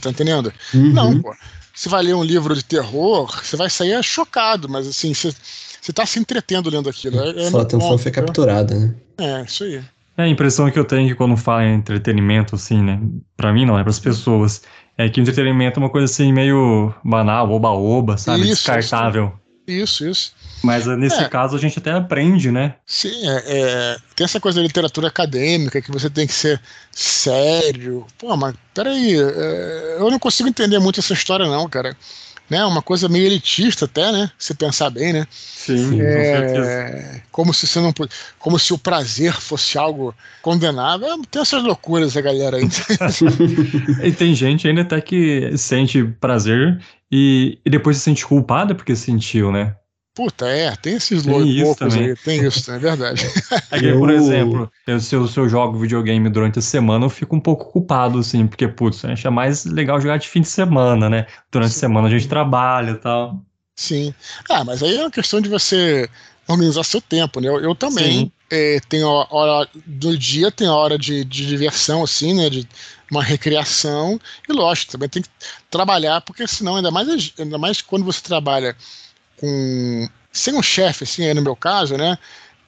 tá entendendo? Uhum. Não, pô. Você vai ler um livro de terror, você vai sair chocado, mas assim, você, você tá se entretendo lendo aquilo. É, é Sua atenção bom, foi capturada, né? É, isso aí. É a impressão que eu tenho que quando fala em entretenimento, assim, né? Pra mim não, é pras pessoas é que o entretenimento é uma coisa assim meio banal, oba-oba, sabe? Isso, Descartável. Isso, isso. Mas eh, nesse é. caso a gente até aprende, né? Sim, é, é, tem essa coisa da literatura acadêmica que você tem que ser sério. Pô, mas peraí, é, eu não consigo entender muito essa história, não, cara né? Uma coisa meio elitista até, né? Se pensar bem, né? Sim, é, com certeza. Como se você não, como se o prazer fosse algo condenável. Tem essas loucuras a galera aí. <laughs> e tem gente ainda até que sente prazer e, e depois se sente culpada porque sentiu, né? Puta, é, tem esses tem loucos aí, tem isso, é verdade. <laughs> É por exemplo, eu, se, eu, se eu jogo videogame durante a semana, eu fico um pouco culpado, assim, porque, putz, acha mais legal jogar de fim de semana, né? Durante Sim. a semana a gente trabalha e tal. Sim. Ah, mas aí é uma questão de você organizar seu tempo, né? Eu, eu também é, tenho a hora do dia, tem a hora de, de diversão, assim, né? De uma recreação, e lógico, também tem que trabalhar, porque senão, ainda mais, ainda mais quando você trabalha com sem um chefe, assim, aí no meu caso, né?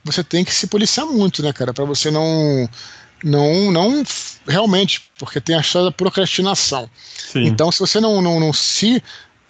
Você tem que se policiar muito, né, cara, para você não não não realmente, porque tem a história da procrastinação. Sim. Então, se você não, não, não se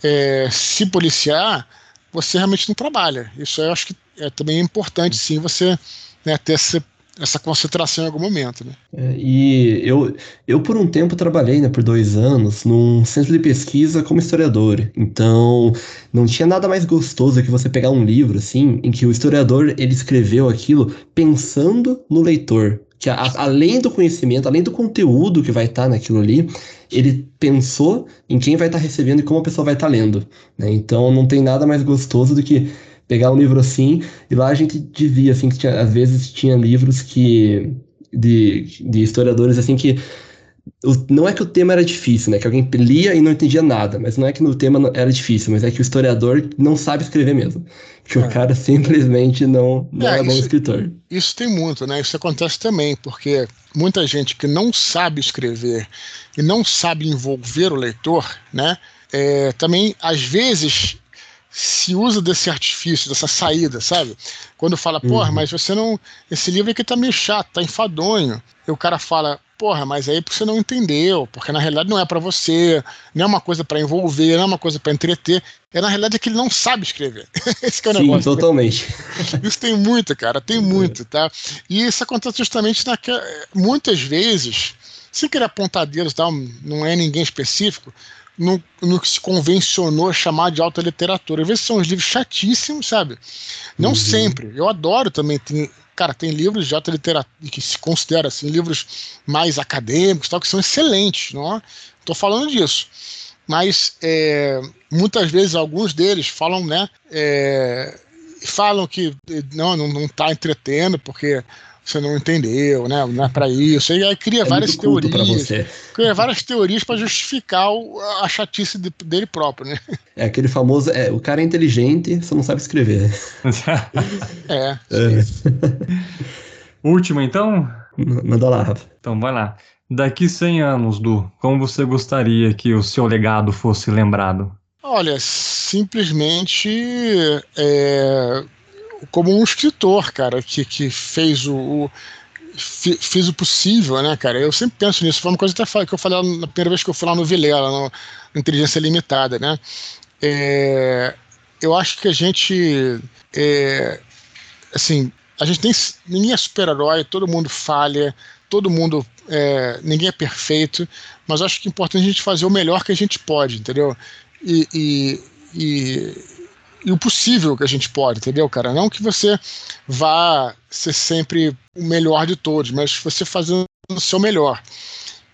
é, se policiar, você realmente não trabalha. Isso eu acho que é também importante, sim, você né, ter essa essa concentração em algum momento. Né? É, e eu, eu, por um tempo, trabalhei, né, por dois anos, num centro de pesquisa como historiador. Então, não tinha nada mais gostoso que você pegar um livro, assim, em que o historiador ele escreveu aquilo pensando no leitor. que a, além do conhecimento, além do conteúdo que vai estar tá naquilo ali, ele pensou em quem vai estar tá recebendo e como a pessoa vai estar tá lendo. Né? Então não tem nada mais gostoso do que pegar um livro assim, e lá a gente dizia assim que tinha, às vezes tinha livros que de, de historiadores assim que não é que o tema era difícil, né? Que alguém lia e não entendia nada, mas não é que no tema era difícil, mas é que o historiador não sabe escrever mesmo. Que é. o cara simplesmente não, não é, é bom escritor. Isso tem muito, né? Isso acontece também, porque muita gente que não sabe escrever e não sabe envolver o leitor, né? É, também, às vezes, se usa desse artifício, dessa saída, sabe? Quando fala, porra, uhum. mas você não. Esse livro aqui tá meio chato, tá enfadonho. E o cara fala, porra, mas aí você não entendeu, porque na realidade não é para você, não é uma coisa para envolver, não é uma coisa para entreter. É na realidade é que ele não sabe escrever. <laughs> Esse é o Sim, negócio. totalmente. <laughs> Isso tem muito, cara, tem muito, tá? E isso acontece justamente naquela. Muitas vezes, sem querer apontar dedos, tá? não é ninguém específico, no, no, que se convencionou chamar de alta literatura. Às vezes são uns livros chatíssimos, sabe? Não uhum. sempre. Eu adoro também. Tem, cara, tem livros de alta literatura que se considera assim, livros mais acadêmicos, tal, que são excelentes, não? Estou falando disso. Mas é, muitas vezes alguns deles falam, né? É, falam que não, não está entretendo porque você não entendeu, né? Não é para isso. E aí cria é várias teorias. Cria várias teorias para justificar o, a chatice de, dele próprio, né? É aquele famoso. É, o cara é inteligente, só não sabe escrever. <laughs> é. <laughs> é. Última, então? Manda lá, Rafa. Então vai lá. Daqui 100 anos, Du, como você gostaria que o seu legado fosse lembrado? Olha, simplesmente é, como um escritor, cara, que, que fez o, o fiz o possível, né, cara? Eu sempre penso nisso. Foi uma coisa que eu falei na primeira vez que eu fui lá no Vilela, no, no Inteligência Limitada, né? É, eu acho que a gente, é, assim, a gente tem ninguém é super-herói, todo mundo falha, todo mundo, é, ninguém é perfeito, mas acho que é importante a gente fazer o melhor que a gente pode, entendeu? E, e, e e o possível que a gente pode, entendeu, cara? Não que você vá ser sempre o melhor de todos, mas você fazendo o seu melhor.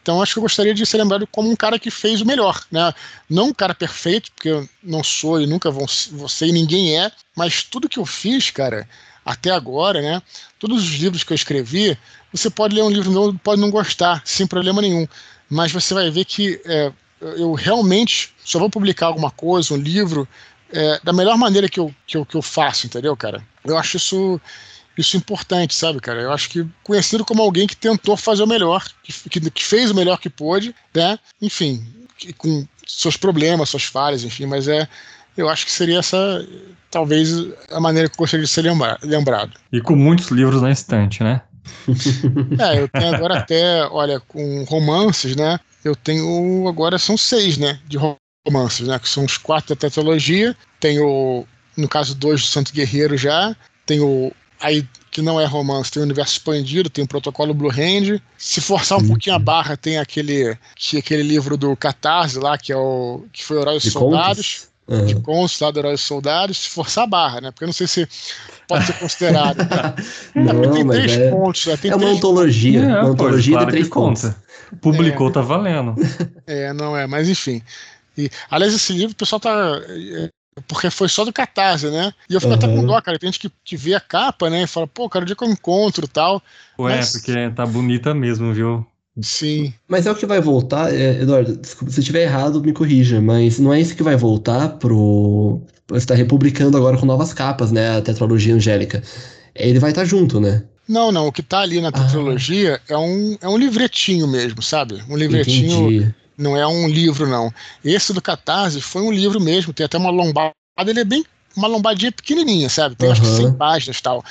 Então acho que eu gostaria de ser lembrado como um cara que fez o melhor, né? Não um cara perfeito, porque eu não sou e nunca vou, ser e ninguém é, mas tudo que eu fiz, cara, até agora, né? Todos os livros que eu escrevi, você pode ler um livro meu, pode não gostar, sem problema nenhum, mas você vai ver que é, eu realmente só vou publicar alguma coisa, um livro, é, da melhor maneira que eu, que, eu, que eu faço, entendeu, cara? Eu acho isso, isso importante, sabe, cara? Eu acho que conhecido como alguém que tentou fazer o melhor, que, que, que fez o melhor que pôde, né? Enfim, que, com seus problemas, suas falhas, enfim, mas é. Eu acho que seria essa, talvez, a maneira que eu gostaria de ser lembra, lembrado. E com muitos livros na estante, né? <laughs> é, eu tenho agora até, olha, com romances, né? Eu tenho agora são seis, né? De romances, né? Que são os quatro da tetralogia. Tem o, no caso, dois do Santo Guerreiro já. Tem o. Aí, que não é romance, tem o Universo Expandido, tem o Protocolo Blue Hand. Se forçar um uhum. pouquinho a barra, tem aquele, que, aquele livro do Catarse lá, que é o. que foi Heróis e Soldados. Uhum. De contos lá do Heróis Soldados, se forçar a barra, né? Porque eu não sei se pode ser considerado. <laughs> não, é tem três é... pontos. Né? Tem é uma três... antologia. É, uma antologia de três contos. Publicou, é. tá valendo. É, não é, mas enfim. E, aliás, esse livro o pessoal tá. É, porque foi só do Catarse, né? E eu fico uhum. até com dó, cara. Tem gente que, que vê a capa, né? E fala, pô, cara, o dia que eu encontro tal. Ué, Mas... porque tá bonita mesmo, viu? Sim. Mas é o que vai voltar, é, Eduardo, desculpa, se eu estiver errado, me corrija, mas não é isso que vai voltar pro. Você está republicando agora com novas capas, né? A tetralogia angélica. Ele vai estar tá junto, né? Não, não. O que tá ali na tetralogia ah. é, um, é um livretinho mesmo, sabe? Um livretinho. Entendi não é um livro, não. Esse do Catarse foi um livro mesmo, tem até uma lombada, ele é bem uma lombadinha pequenininha, sabe? Tem uhum. acho que 100 páginas e tal.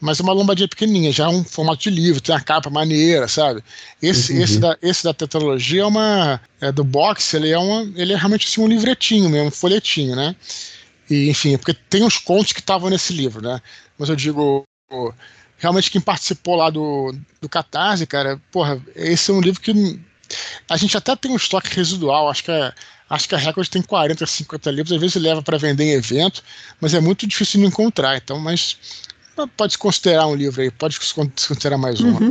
Mas uma lombadinha pequenininha, já é um formato de livro, tem a capa maneira, sabe? Esse, esse, da, esse da tetralogia é uma. É do box, ele é, uma, ele é realmente assim, um livretinho mesmo, um folhetinho, né? E, enfim, porque tem os contos que estavam nesse livro, né? Mas eu digo, realmente quem participou lá do, do Catarse, cara, porra, esse é um livro que a gente até tem um estoque residual, acho que é, acho que a Record tem 40, 50 livros, às vezes leva para vender em evento, mas é muito difícil de encontrar. Então, mas pode se considerar um livro aí, pode se considerar mais um. Uhum.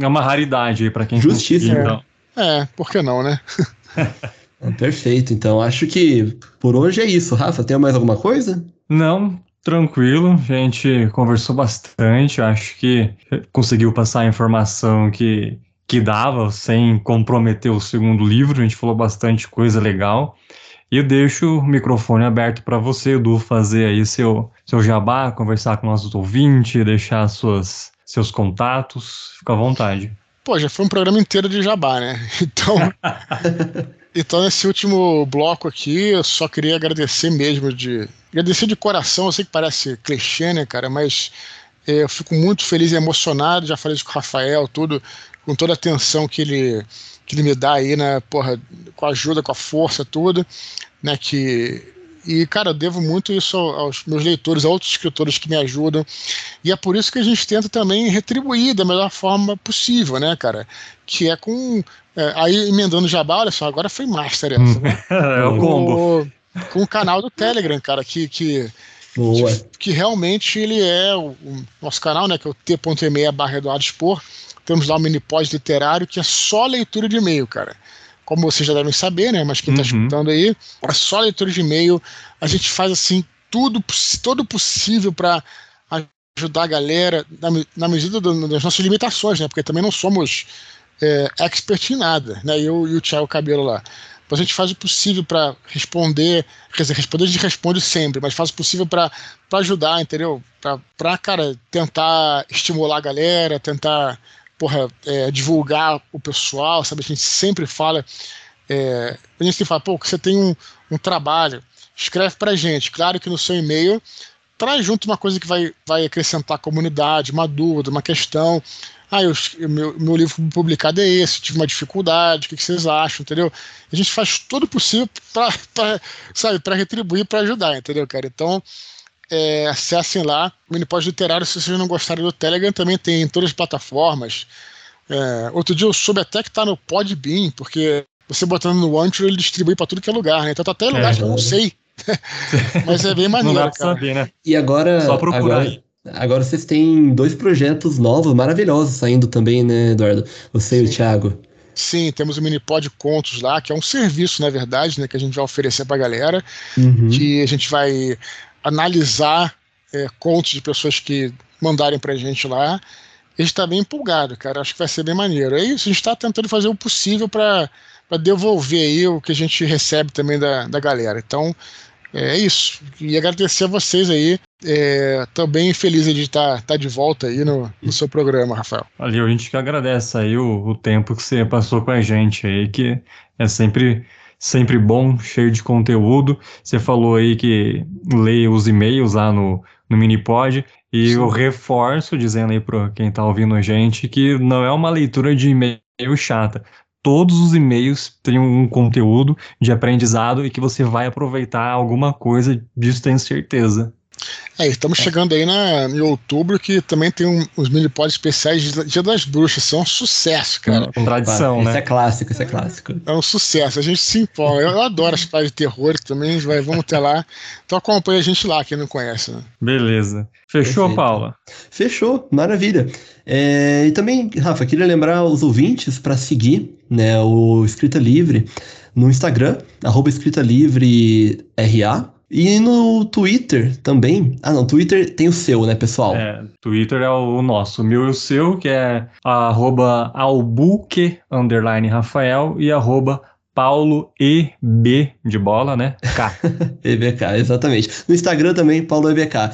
É uma raridade aí para quem Justiça. Então. É. é, por que não, né? <laughs> Perfeito, então acho que por hoje é isso. Rafa, tem mais alguma coisa? Não, tranquilo. A gente conversou bastante. Acho que conseguiu passar a informação que, que dava sem comprometer o segundo livro. A gente falou bastante coisa legal. E eu deixo o microfone aberto para você, Edu, fazer aí seu, seu jabá, conversar com nossos ouvintes, deixar suas, seus contatos. Fica à vontade. Pô, já foi um programa inteiro de jabá, né? <laughs> Então, <laughs> então nesse último bloco aqui, eu só queria agradecer mesmo de agradecer de coração. Eu sei que parece clichê, né, cara, mas é, eu fico muito feliz e emocionado. Já falei isso com o Rafael, tudo com toda a atenção que ele que ele me dá aí, né, porra, com a ajuda, com a força, tudo, né, que e, cara, eu devo muito isso aos meus leitores, a outros escritores que me ajudam. E é por isso que a gente tenta também retribuir da melhor forma possível, né, cara? Que é com. É, aí emendando jabá, olha só, agora foi master essa, né? <laughs> é o combo. Com o canal do Telegram, cara, que. que Boa. Que, que realmente ele é o, o, nosso canal, né? Que é o t.me barra Eduardo Expor. Temos lá o mini pós literário, que é só leitura de e-mail, cara como vocês já devem saber, né? Mas quem está uhum. escutando aí, é só leitura de e-mail. A gente faz assim tudo, todo possível para ajudar a galera na, na medida do, das nossas limitações, né? Porque também não somos é, expert em nada, né? Eu e o Thiago Cabelo lá. Mas a gente faz o possível para responder, quer dizer, responder a gente responde sempre, mas faz o possível para ajudar, entendeu? Para, cara, tentar estimular a galera, tentar porra, é, divulgar o pessoal, sabe? A gente sempre fala, é, a gente sempre fala, pô, você tem um, um trabalho, escreve pra gente. Claro que no seu e-mail traz junto uma coisa que vai, vai acrescentar a comunidade, uma dúvida, uma questão. Ah, eu, meu, meu livro publicado é esse, tive uma dificuldade, o que, que vocês acham, entendeu? A gente faz tudo possível para, sabe, para retribuir, para ajudar, entendeu, cara? Então, é, acessem lá o Minipod Literário se vocês não gostarem do Telegram, também tem em todas as plataformas. É, outro dia eu soube até que tá no Podbean, porque você botando no Anchor ele distribui para tudo que é lugar, né? Então tá até em lugar é, que eu não sei. <laughs> Mas é bem maneiro. Não dá pra cara. saber, né? E agora. Só procurar agora... aí. Agora vocês têm dois projetos novos, maravilhosos, saindo também, né, Eduardo? Você Sim. e o Thiago. Sim, temos o Minipod Contos lá, que é um serviço, na verdade, né, que a gente vai oferecer para a galera, uhum. que a gente vai analisar é, contos de pessoas que mandarem pra gente lá. A gente tá bem empolgado, cara. Acho que vai ser bem maneiro. É isso, a gente tá tentando fazer o possível para devolver aí o que a gente recebe também da, da galera. Então, é isso. E agradecer a vocês aí. É, tô bem feliz de estar tá, tá de volta aí no, no seu programa, Rafael. Valeu, a gente que agradece aí o, o tempo que você passou com a gente aí, que é sempre sempre bom, cheio de conteúdo. Você falou aí que lê os e-mails lá no, no Minipod. E Sim. eu reforço, dizendo aí para quem está ouvindo a gente, que não é uma leitura de e-mail chata. Todos os e-mails têm um conteúdo de aprendizado e que você vai aproveitar alguma coisa, disso tenho certeza. É, estamos chegando aí na, em outubro, que também tem um, uns mini pods especiais de Dia das Bruxas. São um sucesso, cara. Com tradição, né? Isso é clássico, isso é clássico. É um sucesso. A gente se empolga. Eu adoro as páginas de terror também. Vai, vamos ter lá. Então acompanha a gente lá, quem não conhece. Né? Beleza. Fechou, Perfeito. Paula? Fechou, maravilha. É, e também, Rafa, queria lembrar os ouvintes para seguir né, o Escrita Livre no Instagram, arroba Escrita Livre RA, e no Twitter também. Ah, não, Twitter tem o seu, né, pessoal? É, Twitter é o nosso. O meu e o seu, que é arroba albuque, underline Rafael, e arroba Paulo EB de bola, né? K. <laughs> EBK, exatamente. No Instagram também, Paulo EBK.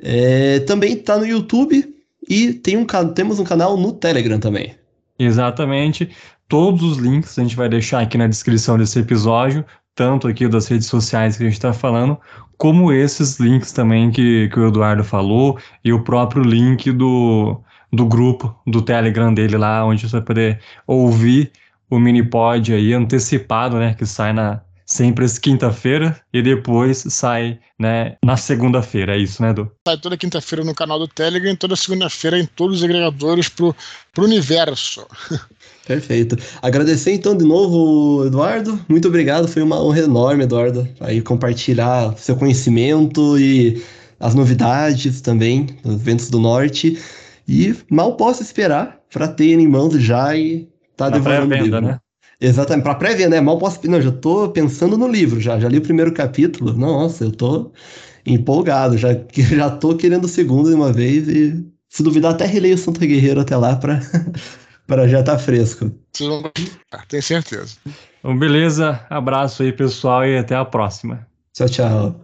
É, também tá no YouTube e tem um, temos um canal no Telegram também. Exatamente. Todos os links a gente vai deixar aqui na descrição desse episódio tanto aqui das redes sociais que a gente está falando, como esses links também que, que o Eduardo falou, e o próprio link do, do grupo do Telegram dele lá, onde você vai poder ouvir o mini pod aí antecipado, né, que sai na sempre às quinta-feira e depois sai, né, na segunda-feira, é isso, né, Edu? Sai toda quinta-feira no canal do Telegram e toda segunda-feira em todos os agregadores pro, pro universo. <laughs> Perfeito. Agradecer então de novo, Eduardo. Muito obrigado, foi uma honra enorme, Eduardo, aí compartilhar seu conhecimento e as novidades também, os ventos do norte. E mal posso esperar para ter em mãos já e tá Na devorando o pré-venda, livro. né? Exatamente, para pré-venda, né? Mal posso. Não, já tô pensando no livro já. Já li o primeiro capítulo. Nossa, eu tô empolgado. Já, <laughs> já tô querendo o segundo de uma vez e, se duvidar, até releio o Santo Guerreiro até lá para <laughs> para já estar tá fresco. Tenho certeza. Então, beleza. Abraço aí, pessoal, e até a próxima. Tchau, tchau.